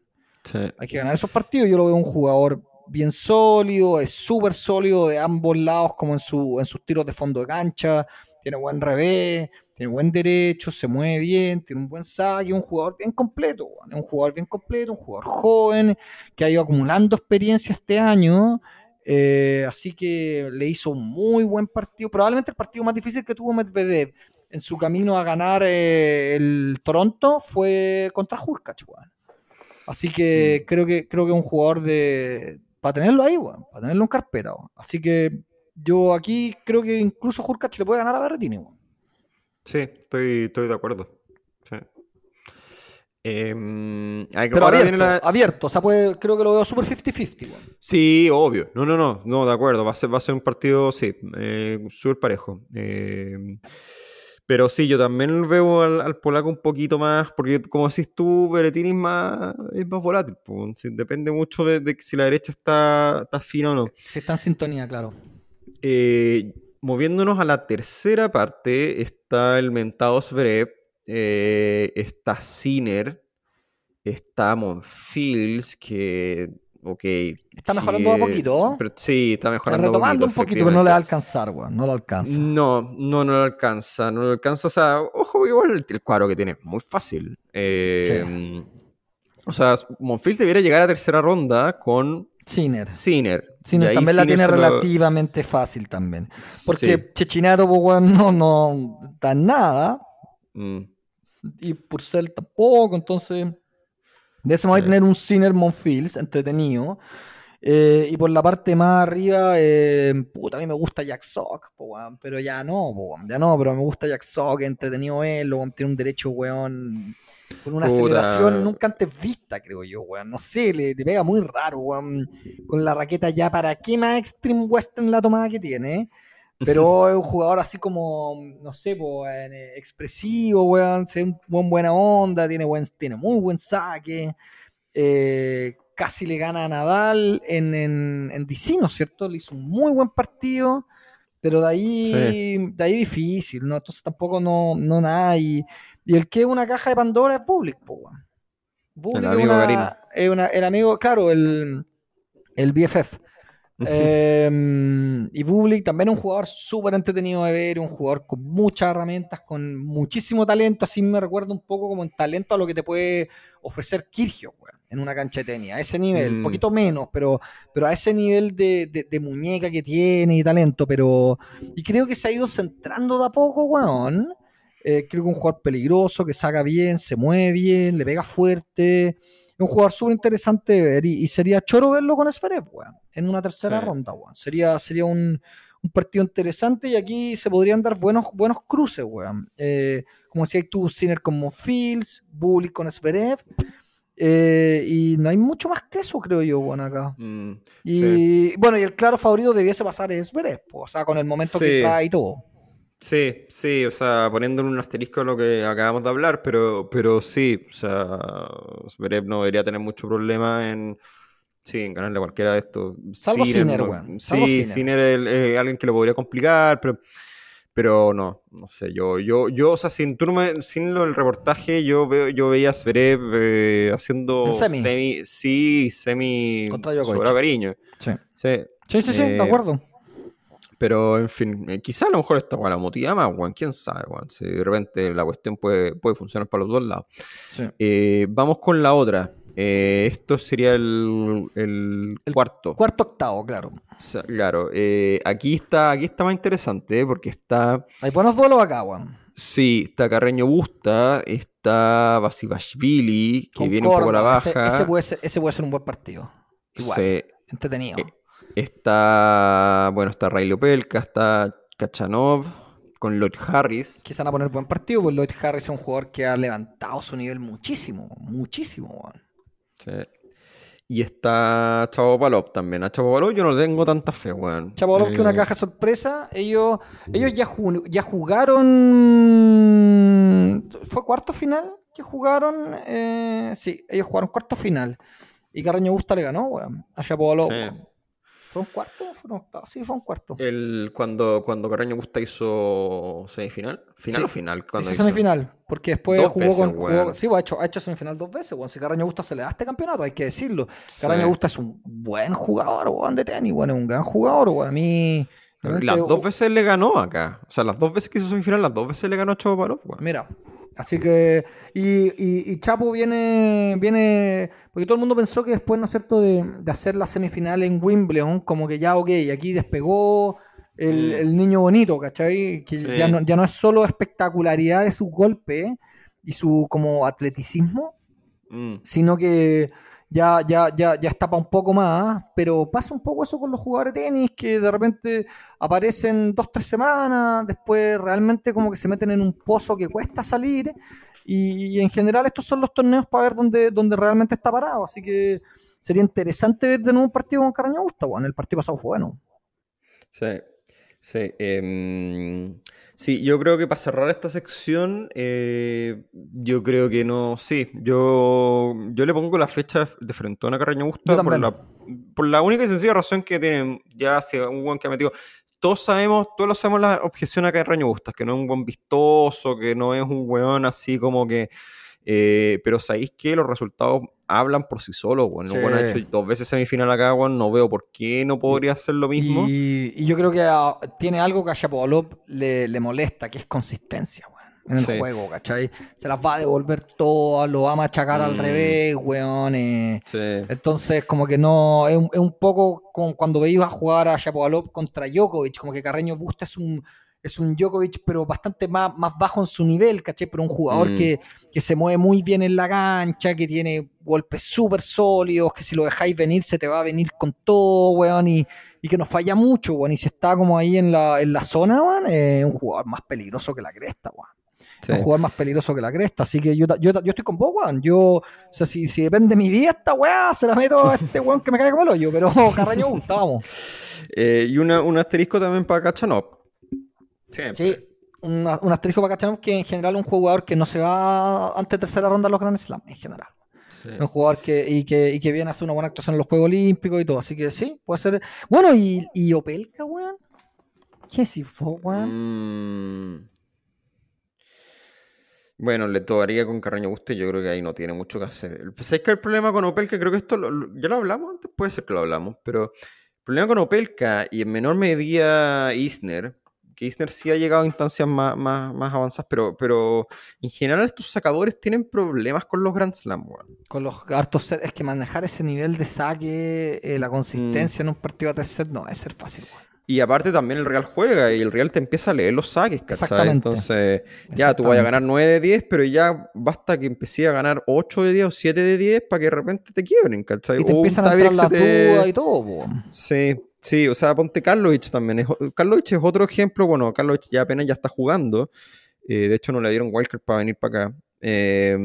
Sí. Hay que ganar esos partidos. Yo lo veo un jugador bien sólido, es súper sólido de ambos lados, como en, su, en sus tiros de fondo de cancha. Tiene buen revés, tiene buen derecho, se mueve bien, tiene un buen saque. Un jugador bien completo, un jugador bien completo, un jugador joven que ha ido acumulando experiencia este año. Eh, así que le hizo un muy buen partido. Probablemente el partido más difícil que tuvo Medvedev en su camino a ganar eh, el Toronto fue contra Hurkacz, weón. Así que Mm. creo que creo que es un jugador de. Para tenerlo ahí, weón. Para tenerlo en carpeta, weón. Así que yo aquí creo que incluso Hurkacz le puede ganar a Berretini, weón. Sí, estoy, estoy de acuerdo. Em, hay- Pero ahora abierto, la- abierto. O sea, creo que lo veo súper 50-50, weón. Sí, obvio. No, no, no, no, de acuerdo. Va a ser, va a ser un partido, sí, eh, súper parejo. Eh, pero sí, yo también veo al, al polaco un poquito más, porque como decís tú, Berettini es más, es más volátil. pues, depende mucho de, de si la derecha está, está fina o no. Si está en sintonía, claro. Eh, moviéndonos a la tercera parte, está el mentado Zverev, eh, está Sinner, está Monfils, que, ok. Está mejorando a poquito. pero sí, está Está mejorando retomando a un poquito, pero no le va a alcanzar, weón. No lo alcanza. No, no, no le alcanza, no le alcanza. O sea, ojo, igual el, el cuadro que tiene es muy fácil. Eh, O sea, Monfils debiera llegar a tercera ronda con Sinner. Sinner. Sinner también la Sinner tiene lo- relativamente fácil también. Porque Sí. Chechinato, pues, weón, no, no da nada. Mm. Y Purcell tampoco, entonces de ese modo hay Sí. tener un Sinner Monfils entretenido. Eh, y por la parte más arriba, eh, puta, a mí me gusta Jack Sock, po, pero ya no, po, ya no, pero me gusta Jack Sock, entretenido él, weón, tiene un derecho, weón, con una Puta. aceleración nunca antes vista, creo yo, weón, no sé, le, le pega muy raro, weón, con la raqueta ya, ¿para qué más Extreme Western la tomada que tiene? Pero <laughs> es un jugador así como, no sé, po, eh, expresivo, weón, se un buen buena onda, tiene, buen, tiene muy buen saque. eh, casi le gana a Nadal en, en, en DC, ¿no es cierto? Le hizo un muy buen partido, pero de ahí, de ahí difícil, ¿no? Entonces tampoco no, no nada. Y, y el que es una caja de Pandora es Public, po. Bublik El es amigo una- Garino. es una- el amigo, claro, el, el BFF. Eh, y Bublik también es un jugador súper entretenido de ver, un jugador con muchas herramientas, con muchísimo talento, así me recuerda un poco como en talento a lo que te puede ofrecer Kirgios, weón, en una cancha de tenis, a ese nivel, un Mm. poquito menos, pero, pero a ese nivel de, de- de muñeca que tiene y talento, pero y creo que se ha ido centrando de a poco, weón. Eh, creo que un jugador peligroso, que saca bien, se mueve bien, le pega fuerte. Un jugador súper interesante de ver y, y sería choro verlo con Zverev, weón, en una tercera Sí. ronda, weón. Sería, sería un, un partido interesante y aquí se podrían dar buenos, buenos cruces, weón. Eh, como decías tú, Sinner con Monfils, Bully con Zverev. eh, y no hay mucho más que eso, creo yo, weón, acá. Mm, Y sí. bueno, y el claro favorito debiese pasar es Zverev, po, o sea, con el momento que trae y todo. Sí, sí, o sea, poniéndole un asterisco a lo que acabamos de hablar, pero, pero sí, o sea, Zverev no debería tener mucho problema en, sí, en ganarle a cualquiera de estos. Salvo Sinner, weón, salvo Sí, Sinner. Es, el- alguien que lo podría complicar, pero, pero no, no sé, yo, yo, yo, o sea, sin, tú no me- sin lo del reportaje, yo veo, yo veía a Zverev eh, haciendo En semi. sí, semi Contra sobra cariño. Sí, Sí, sí, sí, sí, Eh, de acuerdo. Pero, en fin, eh, quizá a lo mejor esta weá la motiva más, weón. Quién sabe, weón. Si de repente la cuestión puede, puede funcionar para los dos lados. Sí. Eh, vamos con la otra. Eh, esto sería el, el El cuarto. Cuarto octavo, claro. O sea, claro. eh, aquí, está, aquí está más interesante, porque está. Hay buenos duelos acá, weón. Sí, está Carreño Busta, está Basibashvili, que viene un poco a la baja. Ese, ese puede ser, ese puede ser un buen partido. Igual, Sí, entretenido. Eh, está. Bueno, está Ray Opelka, está Kachanov, con Lloyd Harris. que se van a poner buen partido, pues Lloyd Harris es un jugador que ha levantado su nivel muchísimo, muchísimo, weón. Sí. Y está Chavo Palop también. A Chavo Palop yo no tengo tanta fe, weón. Chavalov, que Eh, una caja sorpresa. Ellos, ellos ya, ya jugaron. ¿Fue cuarto final que jugaron? Eh, sí, ellos jugaron cuarto final. Y Carreño Busta le ganó, weón. A Chapovalov. Sí. ¿Fue un cuarto fue un octavo? Sí, fue un cuarto. El, cuando, cuando Carreño Busta hizo semifinal. ¿Final Sí. o final? Cuando Hizo semifinal, porque después Dos jugó veces, con. jugó- sí, pues, ha hecho, ha hecho semifinal dos veces, weón. Si Carreño Busta se le da este campeonato, hay que decirlo. Carreño Sí. Busta es un buen jugador, weón, de tenis, weón. Es un gran jugador, weón. A mí. Las dos veces le ganó acá. O sea, las dos veces que hizo semifinal, las dos veces le ganó a Chavo weón. Mira, así que. Y, y- y Chapo viene. viene Porque todo el mundo pensó que después, ¿no es cierto?, de, de hacer la semifinal en Wimbledon, como que ya, ok, aquí despegó el, el niño bonito, ¿cachai? Que Sí. ya, no, ya no es solo espectacularidad de su golpe y su como atleticismo, Mm. sino que ya, ya, ya, ya está para un poco más, pero pasa un poco eso con los jugadores de tenis, que de repente aparecen dos, tres semanas, después realmente como que se meten en un pozo que cuesta salir, y, en general estos son los torneos para ver dónde, dónde realmente está parado, así que sería interesante ver de nuevo un partido con Carreño Busta, bueno, el partido pasado fue bueno. Sí, sí. em, sí, yo creo que para cerrar esta sección, eh, yo creo que no. Sí, yo, yo le pongo la fecha de frentón a Carreño Yo Busta por la, por la única y sencilla razón que tienen ya hace un buen que ha metido. Todos sabemos, todos lo sabemos la objeción a Carreño Bustas, que no es un buen vistoso, que no es un weón así como que. eh, pero sabéis que los resultados hablan por sí solos, weón. Sí. weón ha hecho dos veces semifinal acá, weón. No veo por qué no podría hacer lo mismo. Y, y yo creo que ah, tiene algo que a Shapovalov le, le molesta, que es consistencia, weón, en el Sí. juego, ¿cachai? Se las va a devolver todas, lo va a machacar al Mm. revés, weón. eh. Sí. Entonces, como que no, es un, es un poco como cuando veías a jugar a Shapovalov contra Djokovic, como que Carreño Busta es un, es un Djokovic, pero bastante más, más bajo en su nivel, ¿cachai? Pero un jugador Mm. que, que se mueve muy bien en la cancha, que tiene golpes súper sólidos, que si lo dejáis venir se te va a venir con todo, weón, y, y que no falla mucho, weón, y si está como ahí en la, en la zona, weón, es un jugador más peligroso que la cresta, weón. Sí. Un jugador más peligroso que la cresta, así que yo, yo, yo estoy con vos, weón. Yo, o sea, si, si depende de mi vida, esta weá se la meto a este weón que me cae como el hoyo, pero <laughs> Carreño gusta, vamos. Eh, y una, un asterisco también para Kachanov. Siempre. Sí, un, un asterisco para Kachanov que en general es un jugador que no se va antes de tercera ronda a los Grand Slam, en general. Sí. Un jugador que y, que, y que viene a hacer una buena actuación en los Juegos Olímpicos y todo, así que sí, puede ser. Bueno, y, y Opelka, weón. ¿Qué si fue, weón? Mm. Bueno, le tocaría con Carreño Buste, yo creo que ahí no tiene mucho que hacer. ¿Sabes que el problema con Opelka, creo que esto lo- lo- ya lo hablamos antes, puede ser que lo hablamos, pero el problema con Opelka y en menor medida Isner, que Isner sí ha llegado a instancias más, más, más avanzadas, pero, pero en general estos sacadores tienen problemas con los Grand Slam, weón. Con los hartos sets, es que manejar ese nivel de saque, eh, la consistencia en un partido a tres sets, no, es ser fácil, weón. Y aparte también el Real juega y el Real te empieza a leer los saques, ¿cachai? Exactamente. Entonces, ya tú vas a ganar 9 de 10, pero ya basta que empecé a ganar 8 de 10 o 7 de 10 para que de repente te quiebren, ¿cachai? Y te O empiezan a entrar las te- dudas y todo, weón. Sí, sí, o sea, ponte Karlovic también. Es, Karlovic es otro ejemplo, bueno, Karlovic ya apenas ya está jugando. eh, de hecho, no le dieron wildcard para venir para acá. Eh,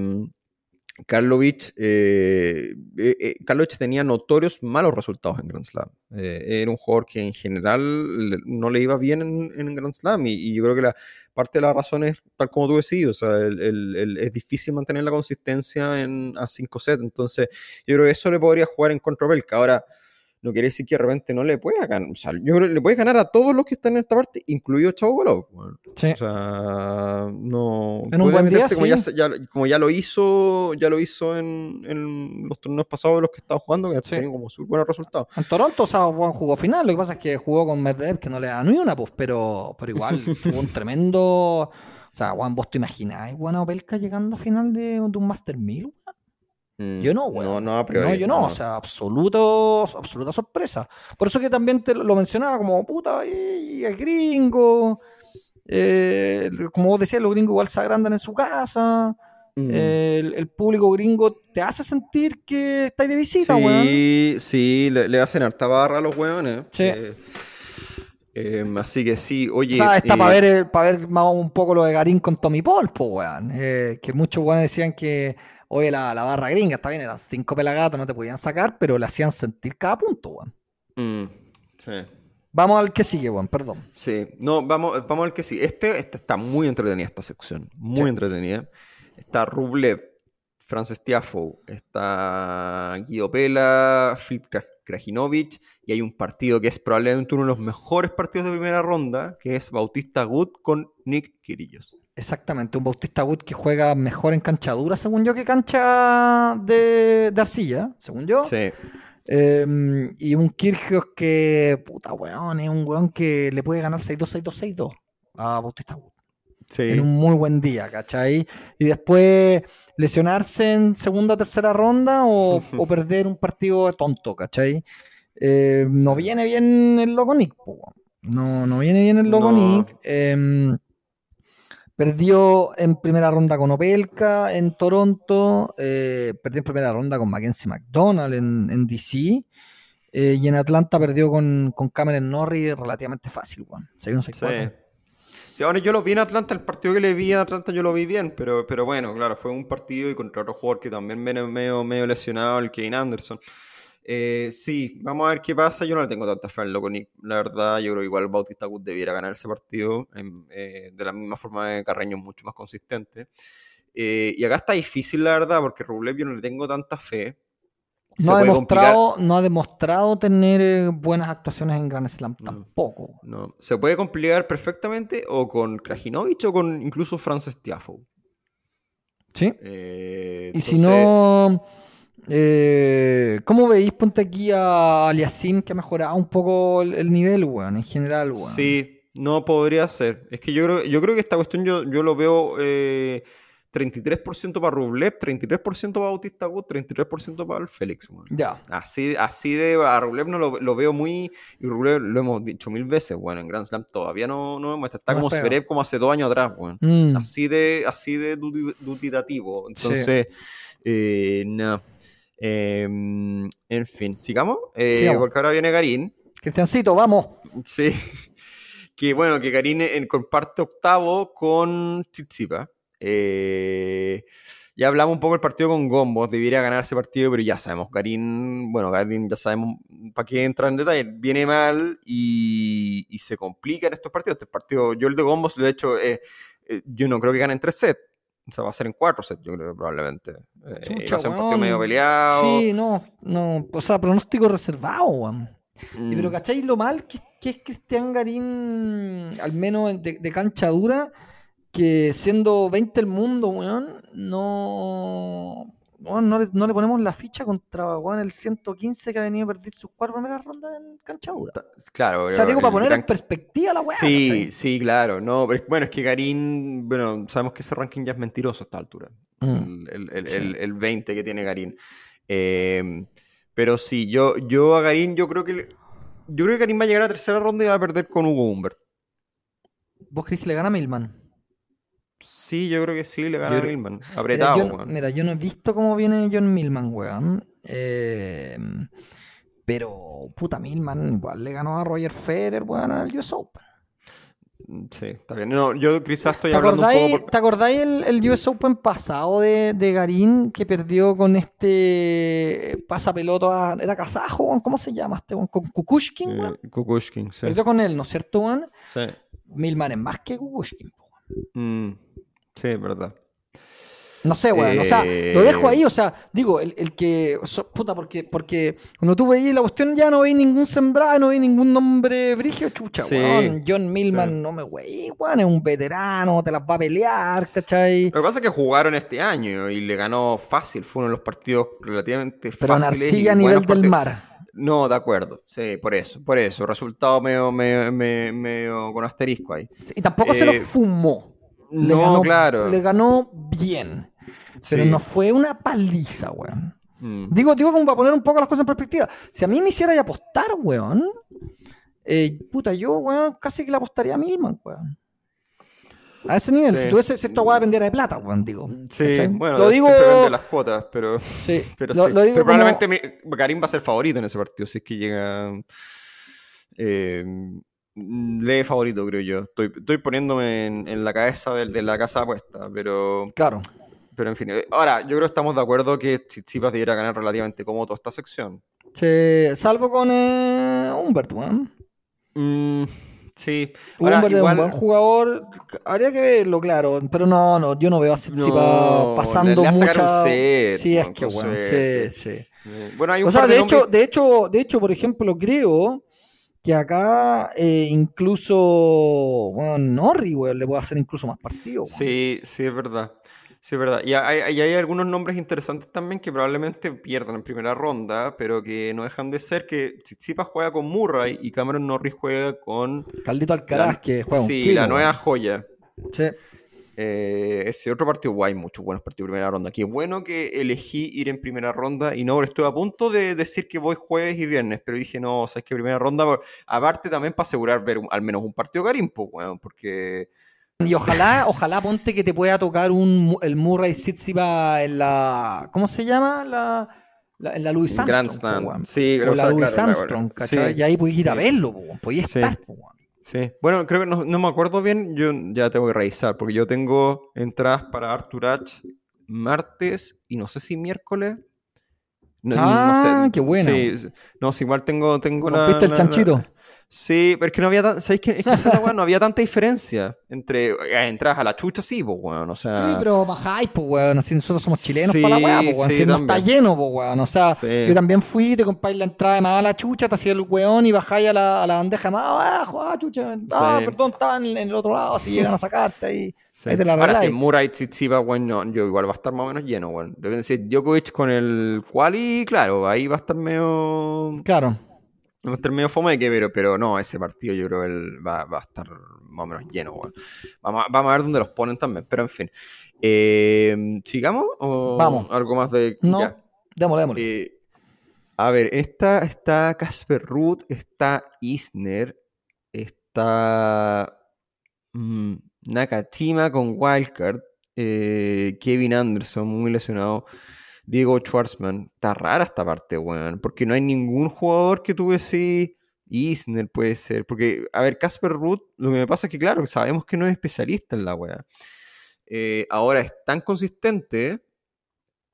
Karlovic, eh, eh, eh, tenía notorios malos resultados en Grand Slam. Eh, era un jugador que en general no le iba bien en, Grand Slam y, yo creo que la parte de la razón es tal como tú decís, o sea, es difícil mantener la consistencia en, a 5 sets, entonces yo creo que eso le podría jugar en contra Belka. Ahora, no quiere decir que de repente no le pueda ganar, o sea, yo creo que le puede ganar a todos los que están en esta parte, incluido Chavo Golov. weón. Sí. O sea, no. En un puede buen día, como, ya, sí. ya- como ya lo hizo, ya lo hizo en, en los torneos pasados de los que estaba jugando, que ha Sí. tenido como súper buenos resultados. En Toronto, o sea, Juan jugó final. Lo que pasa es que jugó con Medvedev, que no le da ni una, pues, pero, pero igual <laughs> tuvo un tremendo. O sea, Juan, vos te imaginás, Juan Opelka llegando a final de, de un Master 1000, weón? Mm, Yo no, weón. No, no, a priori. No, yo no, o sea, absoluto, absoluta sorpresa. Por eso que también te lo mencionaba como, puta, y, el gringo. eh, como vos decías, los gringos igual se agrandan en su casa. Mm. el, el público gringo te hace sentir que estáis de visita, weón. Sí, sí, le, le hacen harta barra a los hueones. Sí. Eh, em, así que sí, oye. O sea, está eh, para ver, el- para ver más un poco lo de Garín con Tommy Paul, pues, weón. Eh, que muchos weones decían que, oye, la, la barra gringa, está bien, eran cinco pelagatos, no te podían sacar, pero le hacían sentir cada punto, weón. mm, sí. Vamos al que sigue, weón, perdón. Sí, no, vamos, vamos al que sí. Este, este está muy entretenida, esta sección. Muy Sí. entretenida. Está Rublev, Frances Tiafoe, está Guido Pela, Filip Kra- Krajinovic, y hay un partido que es probablemente uno de los mejores partidos de primera ronda, que es Bautista Gut con Nick Kirillos. Exactamente, un Bautista Wood que juega mejor en cancha dura, según yo, que cancha de, de arcilla, según yo. Sí, Eh, y un Kirgios que, puta weón, es un weón que le puede ganar 6-2, 6-2, 6-2 a Bautista Wood. sí. en un muy buen día, ¿cachai? Y después lesionarse en segunda o tercera ronda o, o <laughs> perder un partido tonto, ¿cachai? Eh, no viene bien el weón. no, no viene bien el loco No. Nick. Perdió en primera ronda con Opelka en Toronto, eh, perdió en primera ronda con Mackenzie McDonald en, en DC, eh, y en Atlanta perdió con, con Cameron Norrie relativamente fácil. 6-1, 6-4. Sí. Sí, ahora yo lo vi en Atlanta, el partido que le vi en Atlanta yo lo vi bien, pero, pero bueno, claro, fue un partido y contra otro jugador que también viene medio, medio lesionado, el Kane Anderson. Eh, sí, vamos a ver qué pasa. Yo no le tengo tanta fe al loco Nick. La verdad, yo creo que igual Bautista Gut debiera ganar ese partido. eh, de la misma forma que Carreño es mucho más consistente. Eh, y acá está difícil, la verdad, porque Rublev yo no le tengo tanta fe. No ha, demostrado, no ha demostrado tener buenas actuaciones en Grand Slam No. tampoco. No, se puede complicar perfectamente o con Krajinovic o con incluso Frances Tiafoe. ¿Sí? Y si no, eh, ¿cómo veis? Ponte aquí a Aliasim que ha mejorado un poco el, el nivel, weón, en general, weón. Sí, no podría ser. Es que yo creo, yo creo que esta cuestión yo, yo lo veo eh, 33% para Rublev, 33% para Bautista Agut, 33% para el Félix. weón. Ya. Así, así de a Rublev no lo, lo veo muy. Y Rublev lo hemos dicho mil veces, bueno, en Grand Slam todavía no, no demuestra. Está No como. Zverev como hace dos años atrás, weón. Mm. Así de, así de dubitativo. Entonces, eh, no. Eh, en fin, sigamos. Eh, Sigamos. Porque ahora viene Garín. Cristiancito, vamos. Sí. Que bueno, que Garín en- comparte octavo con Tsitsipas. Eh, ya hablamos un poco del partido con Gombo. Debería ganar ese partido, pero ya sabemos. Garín, bueno, Garín ya sabemos para qué entrar en detalle. Viene mal y, y se complica en estos partidos. Este partido, yo el de Gombos, de hecho, eh, eh, yo no creo que gane en tres sets. O sea, va a ser en cuatro sets, yo creo, probablemente. Eh, Chucha, va a ser un partido medio peleado. Sí, no, no. O sea, pronóstico reservado, weón. Mm. Pero ¿cacháis lo mal que, que es Cristian Garín, al menos en- de, de cancha dura, que siendo 20 el mundo, weón, no, no, le, no le ponemos la ficha contra weón, el 115 que ha venido a perder sus cuatro primeras rondas en cancha dura. Claro, O sea, digo, para poner gran- en perspectiva la weá. Sí, ¿cachai? sí, claro. No, pero bueno, es que Garín, bueno, sabemos que ese ranking ya es mentiroso a esta altura. Mm. El, el- el- Sí. el- el 20 que tiene Garín. Eh, pero sí, yo, yo a Garín, yo creo que le- yo creo que Garín va a llegar a la tercera ronda y va a perder con Hugo Humbert. ¿Vos crees que le gana a Milman? Sí, yo creo que sí, le gana Yo a Milman. Mira Apretado, yo, weón. mira, yo no he visto cómo viene John Milman, weón. Eh, pero, puta, Milman igual le ganó a Roger Federer, weón, al US Open. Sí, está bien. No, yo quizás estoy ¿Te hablando un acordáis, poco por- ¿te acordáis el, el US Open pasado de, de Garín que perdió con este pasapeloto a, era kazajo? ¿cómo se llama este? Con Kukushkin, weón. eh, Kukushkin, sí. Perdió con él, ¿no es cierto, weón? Sí. Milman es más que Kukushkin. Mm, sí, es verdad. No sé, weón. O sea, lo dejo ahí, o sea, digo, el, el que. so- puta, porque, porque cuando tú veías la cuestión ya no veis ningún sembrado, no veis ningún nombre brigio, chucha, Sí, weón. John Milman, sí. no me wey, weón, es un veterano, te las va a pelear, ¿cachai? Lo que pasa es que jugaron este año y le ganó fácil. Fue uno de los partidos relativamente Pero fáciles. Narcilla a nivel del partidos. mar. No, de acuerdo. Sí, por eso, por eso. Resultado medio, medio, medio, medio con asterisco ahí. Sí, Y tampoco se lo Eh, fumó. Le no, ganó, claro. Le ganó bien. Pero Sí. no fue una paliza, weón. Mm. Digo, digo como para poner un poco las cosas en perspectiva. Si a mí me hiciera apostar, weón, eh, puta, yo, weón, casi que le apostaría a Milman, weón. A ese nivel, Sí. si tuviese si esta weá dependiera de plata, weón, digo. Sí, ¿cachai? bueno, lo digo, vende las cuotas, pero, sí, <laughs> pero, lo, sí. lo digo Pero como- probablemente Karim va a ser favorito en ese partido, si es que llega. Eh, lee favorito, creo yo. Estoy, estoy poniéndome en, en la cabeza de, de la casa apuesta, pero. Claro. Pero en fin, eh, ahora, yo creo que estamos de acuerdo que Tsitsipas debiera ganar relativamente cómodo toda esta sección. Sí, salvo con eh, Humbert, weón. Mm, sí. Ahora, Humbert es un buen jugador. Habría que verlo, claro. Pero no, no, yo no veo a Tsitsipas No, pasando mucha. set, sí, es que, weón. Sí, sí. bueno, hay un O sea, de de hecho, de hecho, de hecho, por ejemplo, creo que acá eh, incluso, bueno, Norri, le puede hacer incluso más partidos. Sí, sí, es verdad. Sí, es verdad. Y hay, y hay algunos nombres interesantes también que probablemente pierdan en primera ronda, pero que no dejan de ser que Tsitsipas juega con Murray y Cameron Norris juega con Caldito Alcaraz, la- que juega un sí, kilo, la nueva joya. Sí. Eh, ese otro partido guay, muchos buenos partidos de primera ronda. Qué bueno que elegí ir en primera ronda y no, estoy a punto de decir que voy jueves y viernes, pero dije no, sabes que primera ronda, por- aparte también para asegurar ver un- al menos un partido pues, weón, porque, Y ojalá, ojalá ponte que te pueda tocar un, el Murray Tsitsipas en la. ¿Cómo se llama? La, la, en la Louis Armstrong. Grandstand. po. Sí, o o la Louis claro, Armstrong, sí, ¿cachai? y ahí podés ir a sí. verlo, po, weón. podés Sí. estar, po. Sí. Bueno, creo que no, no me acuerdo bien. Yo ya tengo que revisar porque yo tengo entradas para Arthur H martes y no sé si miércoles. No, Ah, sé. qué buena. Sí, no, si igual tengo, tengo la. ¿Viste el chanchito? la- Sí, pero es que no había, tan- ¿sabéis? Es que esa es weá, no había tanta diferencia entre eh, entradas a la chucha, sí, pues, weón, o sea... Sí, pero bajáis, pues, weón. Así nosotros somos chilenos Sí, para la weá, pues, weón. sí, Si no está lleno, pues, weón. O sea, Sí. yo también fui, te compráis la entrada de más a la chucha, te hacía el weón y bajáis a la, a la bandeja más abajo, ah, chucha. Ah, perdón, estaban en, el otro lado, si llegan a sacarte ahí. Sí. Ahí te la Ahora, si Tsitsipas, weón, no, yo igual va a estar más o menos lleno, weón. Debe decir Djokovic con el quali, claro, ahí va a estar medio... Claro. Va a estar medio fome de que, pero, pero no, ese partido yo creo que él va, va a estar más o menos lleno. Vamos, a- vamos a ver dónde los ponen también, pero en fin. Eh, ¿Sigamos? ¿O Vamos. algo más de...? No, ya? démosle, démosle. Eh, a ver, esta está Casper Ruth, está Isner, está mm, Nakajima con Wildcard, eh, Kevin Anderson, muy lesionado, Diego Schwartzman. Está rara esta parte, weón, porque no hay ningún jugador que tuve así. Isner puede ser, porque, a ver, Casper Ruth, lo que me pasa es que, claro, sabemos que no es especialista en la weá. Eh, ahora es tan consistente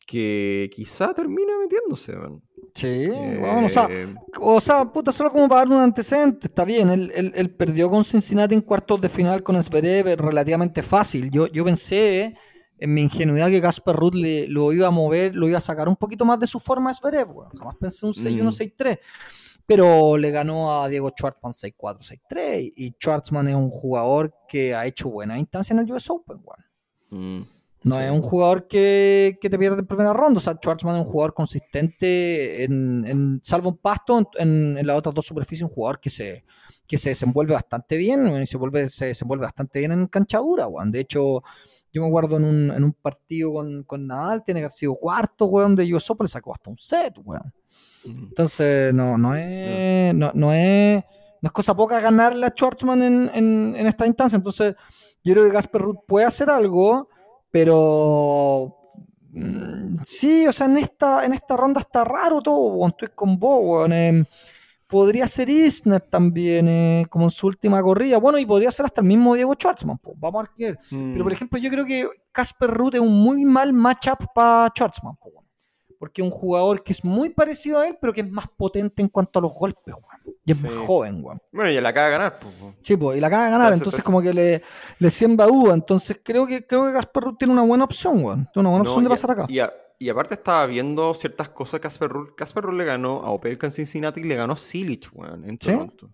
que quizá termine metiéndose, weón. Sí, bueno, o sea, Eh, o sea, puta, solo como para dar un antecedente, está bien. Él, él- él perdió con Cincinnati en cuartos de final con Zverev eh, relativamente fácil. Yo, yo pensé en mi ingenuidad que Casper Ruth le, lo iba a mover, lo iba a sacar un poquito más de su forma a Zverev, weón. Jamás pensé un 6-1, Mm. 6-3. Pero le ganó a Diego Schwartzman 6-4, 6-3. Y Schwartzman es un jugador que ha hecho buena instancia en el US Open, weón. mm, No Sí. es un jugador que, que te pierde en primera ronda. O sea, Schwartzman es un jugador consistente, en, en- salvo un pasto, en, en- en las otras dos superficies, un jugador que se, que se desenvuelve bastante bien, y se, vuelve, se desenvuelve bastante bien en canchadura, weón. De hecho, yo me acuerdo en un, en un partido con, con Nadal, tiene que haber sido cuarto, weón, de US Open, sacó hasta un set, weón. mm. Entonces, no, no es, no, no es, no es cosa poca ganarle a Schwartzman en, en, en esta instancia. Entonces, yo creo que Gasper Ruth puede hacer algo, pero mm, sí, o sea, en esta, en esta ronda está raro todo, weón. Estoy con vos, weón. Eh, podría ser Isner también, eh, como en su última corrida. Bueno, y podría ser hasta el mismo Diego Schwartzman, vamos a ver qué. Pero, por Mm. ejemplo, yo creo que Casper Ruth es un muy mal matchup para Schwartzman, porque es un jugador que es muy parecido a él, pero que es más potente en cuanto a los golpes. Y es Sí. más joven, weón. Bueno, y la acaba de ganar, pues. Sí, pues, y la acaba de ganar, Entonces, como que le, le siembra duda. Entonces creo que creo que Casper Ruth tiene una buena opción, weón. Tiene una buena No, opción de a- pasar acá. Y, a- y aparte estaba viendo ciertas cosas que Casper Ruud. Casper Ruud le ganó a Opelka en Cincinnati y le ganó a Silich, weón, en ¿Sí? Toronto.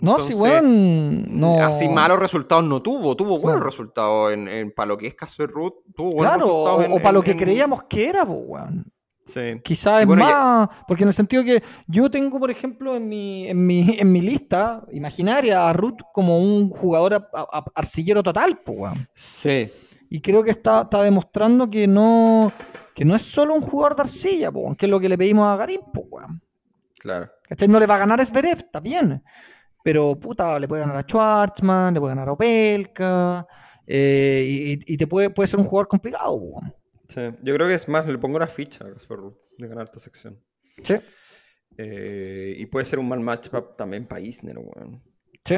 no, sí, entonces, weón. No. Así malos resultados no tuvo, tuvo buenos Claro. resultados en, en- para lo que es Casper Ruud, tuvo buenos Claro, resultados en- o para en- lo que creíamos que era, weón. Sí. Quizás es bueno, más, porque en el sentido que yo tengo, por ejemplo, en mi, en mi, en mi lista imaginaria a Ruth como un jugador a- a- a- arcillero total, pues, weón. Sí. Y creo que está, está demostrando que no, que no es solo un jugador de arcilla, po, que es lo que le pedimos a Garín, pues, weón. Claro. ¿Cachai? No le va a ganar a Zverev, está bien. Pero, puta, le puede ganar a Schwartzman, le puede ganar a Opelka, eh, y, te puede, puede ser un jugador complicado, po, weón. Sí. Yo creo que es más, le pongo una ficha a Casper de ganar esta sección. Sí, Eh, y puede ser un mal match pa- también para Isner, weón. sí.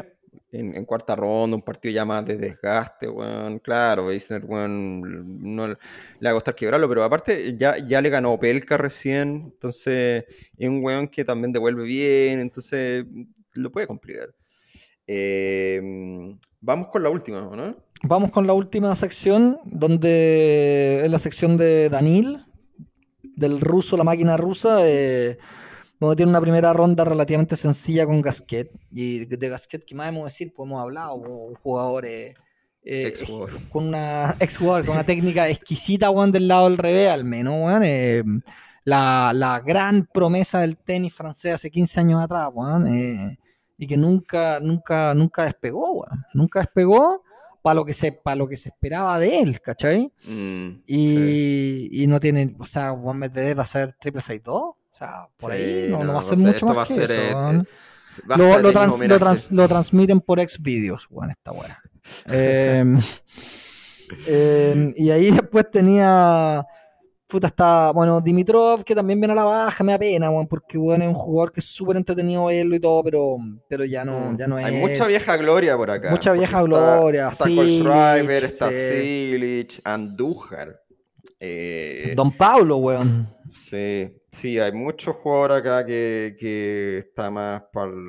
En, cuarta ronda, un partido ya más de desgaste, weón. Claro, Isner, weón, no le va a costar quebrarlo, pero aparte ya, ya le ganó Pelka recién, entonces es un weón que también devuelve bien, entonces lo puede complicar. Eh, vamos con la última, ¿no? Vamos con la última sección, donde es la sección de Danil, del ruso, la máquina rusa, eh, donde tiene una primera ronda relativamente sencilla con Gasquet. Y de Gasquet, ¿qué más hemos decir? Pues hemos hablado, un jugador eh, eh, con una ex jugador, con una técnica exquisita, weón, del lado del revés, al menos, weón. eh, la, la gran promesa del tenis francés hace 15 años atrás, weón. y que nunca, nunca, nunca despegó, weón. Nunca despegó para lo que se, para lo que se esperaba de él, ¿cachai? Mm, Y, sí. y no tiene, o sea, Juan Medvedev va a ser triple 6-2, o sea, por Sí, ahí no, no va a ser mucho más que ser, eso, eh, weón. Basta Lo, lo trans- lo trans- lo transmiten por ex videos, weón, esta weá. <laughs> Em, em, y ahí después tenía. Puta, está. Bueno, Dimitrov, que también viene a la baja, me da pena, weón, porque bueno, es un jugador que es súper entretenido verlo y todo, pero, pero ya no, ya no es. Hay mucha vieja gloria por acá. Mucha vieja está- gloria, Está Silic, Colschreiber, está. Silic, Andújar. Eh, Don Pablo, weón. Sí, sí, hay muchos jugadores acá que, que está más para el,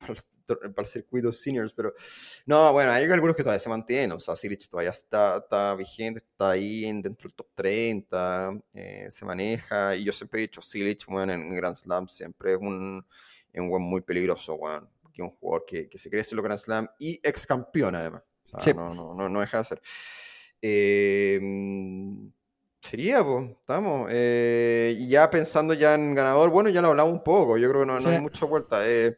<laughs> circuito seniors, pero no, bueno, hay algunos que todavía se mantienen, o sea, Silic todavía está, está vigente, está ahí en- dentro del top 30, eh, se maneja, y yo siempre he dicho, Silic, bueno, en Grand Slam siempre es un, es un muy peligroso, porque es un jugador que, que se crece en los Grand Slam y ex campeón además, o sea, Sí. no, no, no, no deja de ser. Eh, Sería, pues, estamos. Eh, y ya pensando ya en ganador, bueno, ya lo hablamos un poco, yo creo que no, hay mucha vuelta. Eh,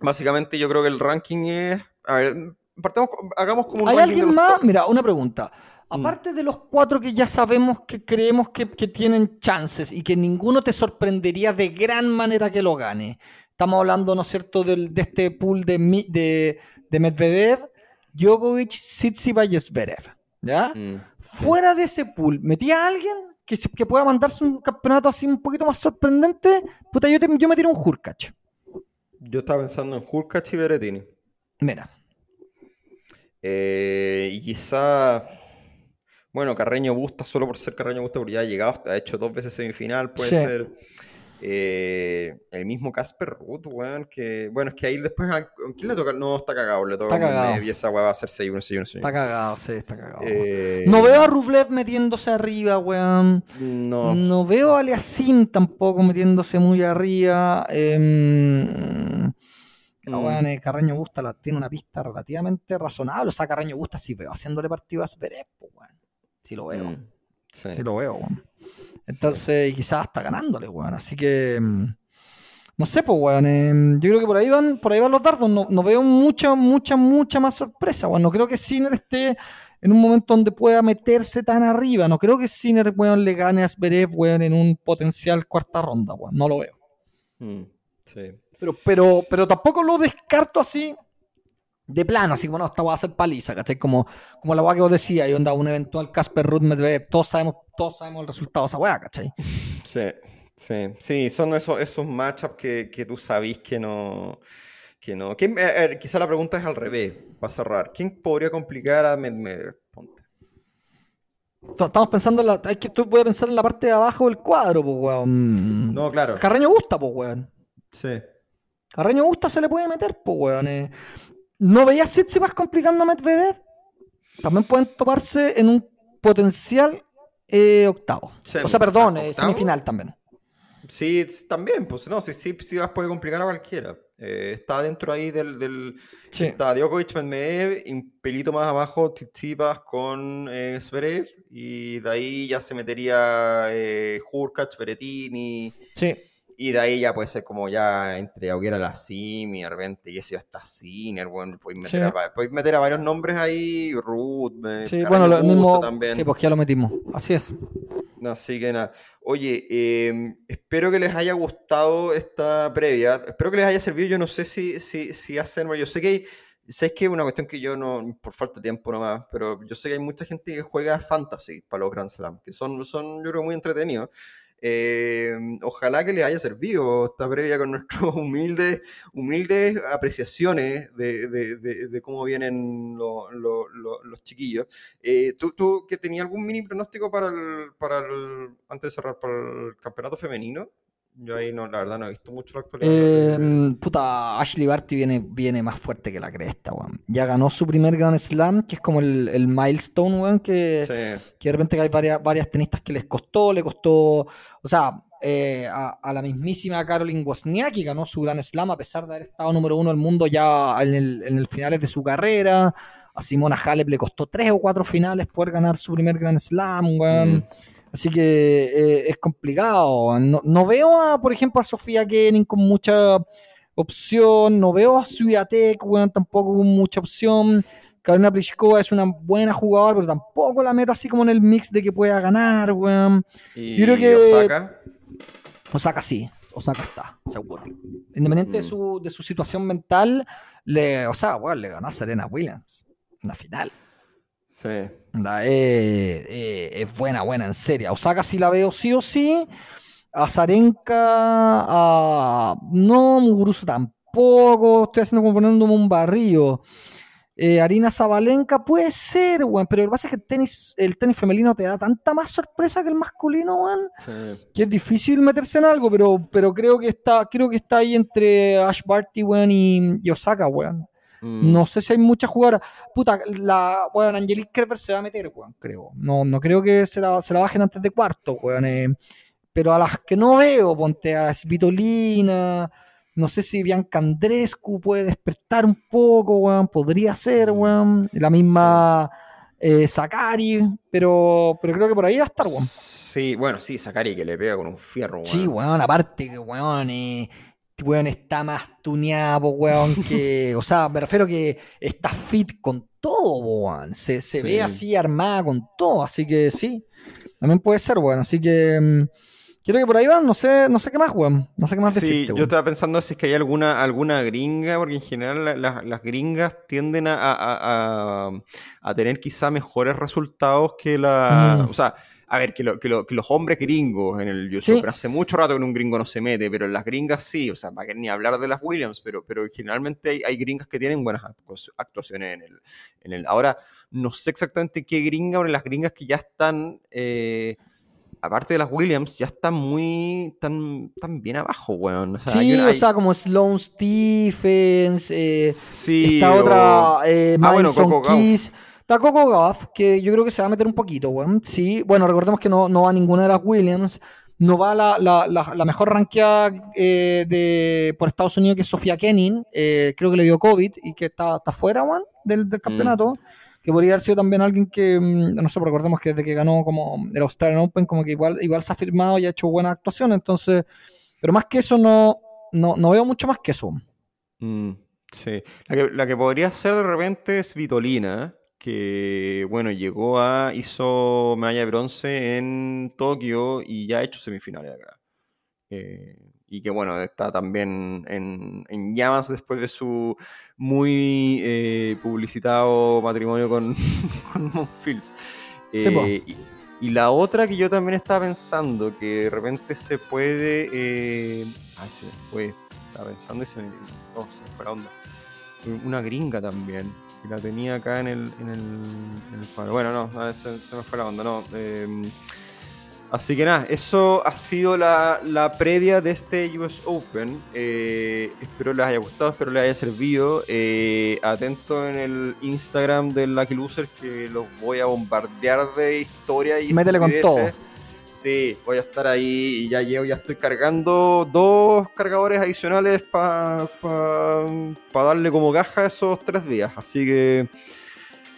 básicamente yo creo que el ranking es... A ver, partamos, hagamos como un ¿Hay de alguien más? top. Mira, una pregunta. Aparte de los cuatro que ya sabemos que creemos que, que tienen chances y que ninguno te sorprendería de gran manera que lo gane. Estamos hablando, ¿no es cierto?, del, de este pool de, de, de Medvedev, Djokovic, Tsitsipas y Zverev. ¿Ya? Mm. Fuera de ese pool, ¿metía a alguien que, se- que pueda mandarse un campeonato así un poquito más sorprendente? Puta, yo, te- yo me tiro un Hurkacz. Yo estaba pensando en Hurkacz y Berrettini. Mira. Eh, y quizá... Bueno, Carreño Busta, solo por ser Carreño Busta, porque ya ha llegado, ha hecho dos veces semifinal, puede Sí. ser. Eh, el mismo Casper Ruth, weón, que... Bueno, es que ahí después... ¿A quién le toca? No, está cagado, le toca cagado. Y esa weá va a ser 6-1, 6-1, 6-1. Está cagado, sí, está cagado. Eh, No veo a Rublev metiéndose arriba, weón. No. No veo a Aliasim tampoco metiéndose muy arriba. La Mm. weón, eh, Carreño Busta la- tiene una pista relativamente razonable. O sea, Carreño Busta sí veo haciéndole partido a Zverev, pues, weón. Sí lo veo. Mm, sí. Sí lo veo, weón. Entonces, y quizás hasta ganándole, weón. Así que. mm, No sé, pues, weón. em, yo creo que por ahí van, por ahí van los dardos. No, no veo mucha, mucha, mucha más sorpresa, weón. No creo que Sinner esté en un momento donde pueda meterse tan arriba. No creo que Sinner, weón, le gane a Zverev, weón, en un potencial cuarta ronda, weón. No lo veo. Mm, sí. Pero, pero, pero tampoco lo descarto así de plano, así como no, esta va a ser paliza, ¿cachai? Como, como la weá que vos decías, y onda, un eventual Casper Ruth Medvedev, todos sabemos, todos sabemos el resultado de esa weá, ¿cachai? <laughs> Sí, sí, sí, son esos, esos matchups que, que tú sabís que no. Que no. ¿Quién- eh, eh, quizá la pregunta es al revés, para cerrar. ¿Quién podría complicar a Medvedev? Ponte. Estamos pensando en la. Hay que, tú voy a pensar en la parte de abajo del cuadro, pues, weón. No, claro. Carreño Busta, pues, weón. Sí. Carreño Busta se le puede meter, pues, weón. eh. ¿No veías Tsitsipas complicando a Medvedev? También pueden toparse en un potencial eh, octavo. O sea, perdón, eh, semifinal también. Sí, también, pues no, sí, sí, sí vas puede complicar a cualquiera. Eh, está dentro ahí del, del Sí. está Djokovic, Medvedev, y un pelito más abajo Tsitsipas con eh, Zverev y de ahí ya se metería eh, Hurkacz, Sí. Y de ahí ya puede ser como ya entre Auguera la Sim y de repente y eso ya está Sinner, bueno, podéis meter, Sí. a, meter a varios nombres ahí, Ruth, Sí, bueno, lo mismo. también. Sí, pues ya lo metimos. Así es. No, Así que nada. Oye, eh, espero que les haya gustado esta previa. Espero que les haya servido. Yo no sé si, si, si hacen. Yo sé que hay. Sé que es una cuestión que yo no. Por falta de tiempo nomás. Pero yo sé que hay mucha gente que juega fantasy para los Grand Slam. Que son, son yo creo, muy entretenidos. Eh, ojalá que les haya servido esta previa con nuestras <laughs> humildes, humildes apreciaciones de, de- de- cómo vienen lo- los chiquillos. Eh, ¿tú, tú que tenías algún mini pronóstico para el, para el, antes de cerrar, para el campeonato femenino? Yo ahí no, la verdad no he visto mucho la actualidad. Eh, puta, Ashley Barty viene, viene más fuerte que la cresta, weón. Ya ganó su primer Grand Slam, que es como el, el milestone, weón, que, Sí. que de repente hay varias, varias tenistas que les costó, le costó, o sea, eh, a, a la mismísima Caroline Wozniacki ganó su Grand Slam a pesar de haber estado número uno del mundo ya en el, en el finales de su carrera. A Simona Halep le costó tres o cuatro finales poder ganar su primer Grand Slam, weón. Mm. Así que eh, es complicado. No, no veo, a, por ejemplo, a Sofía Kenin con mucha opción. No veo a Swiatek, weón, tampoco con mucha opción. Karolina Pliskova es una buena jugadora, pero tampoco la meto así como en el mix de que pueda ganar, weón. Yo creo que- Osaka. Osaka sí. Osaka está, seguro. Independiente de, Mm. su, de su situación mental, le, o sea, weón, le ganó a Serena Williams en la final. Sí. Eh, eh, es buena, buena, en serio. Osaka sí la veo sí o sí. A Zarenka, a. No, Muguruza tampoco. Estoy haciendo como poniéndome un barrio. Eh, Arina Zabalenka puede ser, weón. Pero lo que pasa es que el tenis, el tenis femenino te da tanta más sorpresa que el masculino, weón. Sí. Que es difícil meterse en algo, pero, pero creo que está, creo que está ahí entre Ash Barty, weón, y, y Osaka, weón. Mm. No sé si hay muchas jugadoras. Puta, la, weón, Angelique Kerber se va a meter, weón, creo. No, no creo que se la, se la bajen antes de cuarto, weón. eh. Pero a las que no veo, ponte a Svitolina, no sé si Bianca Andrescu puede despertar un poco, weón. Podría ser, weón. La misma eh, Sakari, pero, pero creo que por ahí va a estar, weón. Sí, bueno, sí, Sakari que le pega con un fierro, weón. Sí, weón, aparte que, weón, eh, weón está más tuneado, weón, que, o sea, me refiero que está fit con todo, weón, se, se Sí. ve así armada con todo, así que sí, también puede ser, weón, así que mm, creo que por ahí van, no sé, no sé qué más, weón, no sé qué más Sí, decirte, yo estaba pensando si es que hay alguna, alguna gringa, porque en general la- la- las gringas tienden a, a- a- a tener quizá mejores resultados que la... Mm. O sea, a ver, que, lo- que lo- que los hombres gringos en el US Sí. Open, hace mucho rato que un gringo no se mete, pero en las gringas sí, o sea, para que ni hablar de las Williams, pero, pero generalmente hay, hay gringas que tienen buenas actu- actuaciones en el, en el... Ahora, no sé exactamente qué gringa, pero las gringas que ya están... eh, aparte de las Williams, ya están muy. tan, tan bien abajo, weón. O sea, Sí, una- o hay- sea, como Sloane Stephens, eh, sí, Esta o- otra, eh, Ah, bueno, Coco. Keys. Está Coco Gauff, que yo creo que se va a meter un poquito, weón. Sí, bueno, recordemos que no, no va ninguna de las Williams. No va la, la, la, la mejor ranqueada eh, de, por Estados Unidos, que es Sofía Kenin. eh, creo que le dio COVID y que está, está fuera, weón, del, del campeonato. Que podría haber sido también alguien que, mm, no sé, pero recordemos que desde que ganó como el Australian Open, como que igual, igual se ha firmado y ha hecho buena actuación. Entonces, pero más que eso, no, no, no veo mucho más que eso. Mm, sí. La que, la que podría ser de repente es Vitolina, que, bueno, llegó a. hizo medalla de bronce en Tokio y ya ha hecho semifinales acá. Eh, y que, bueno, está también en, en llamas después de su muy eh, publicitado matrimonio con, <laughs> con Monfils. Sí. Eh, y, y la otra que yo también estaba pensando, que de repente se puede. Eh... Ah, se me fue. Estaba pensando y se me, oh, se me fue la onda. Una gringa también, que la tenía acá en el, en el, en el cuadro. Bueno, no, se, se me fue la onda, no. eh, así que nada, eso ha sido la, la previa de este US Open. Eh, espero les haya gustado, espero les haya servido. Eh, atento en el Instagram del Lucky Loser que los voy a bombardear de historia y Métele con todo. Sí, voy a estar ahí y ya llevo, ya estoy cargando dos cargadores adicionales para darle como caja esos tres días. Así que,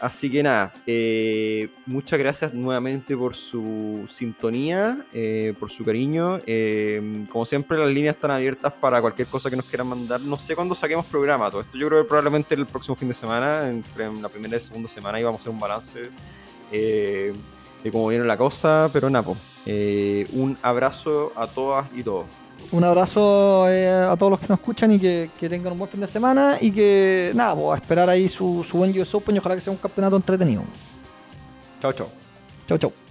así que nada, eh, muchas gracias nuevamente por su sintonía, eh, por su cariño. Eh, como siempre, las líneas están abiertas para cualquier cosa que nos quieran mandar. No sé cuándo saquemos programa, todo esto yo creo que probablemente el próximo fin de semana, entre en la primera y segunda semana, y vamos a hacer un balance. de cómo viene la cosa, pero nada, po. Eh, un abrazo a todas y todos. Un abrazo eh, a todos los que nos escuchan y que, que tengan un buen fin de semana y que, nada, pues, a esperar ahí su, su buen US Open y ojalá que sea un campeonato entretenido. Chao, chao. Chau, chau.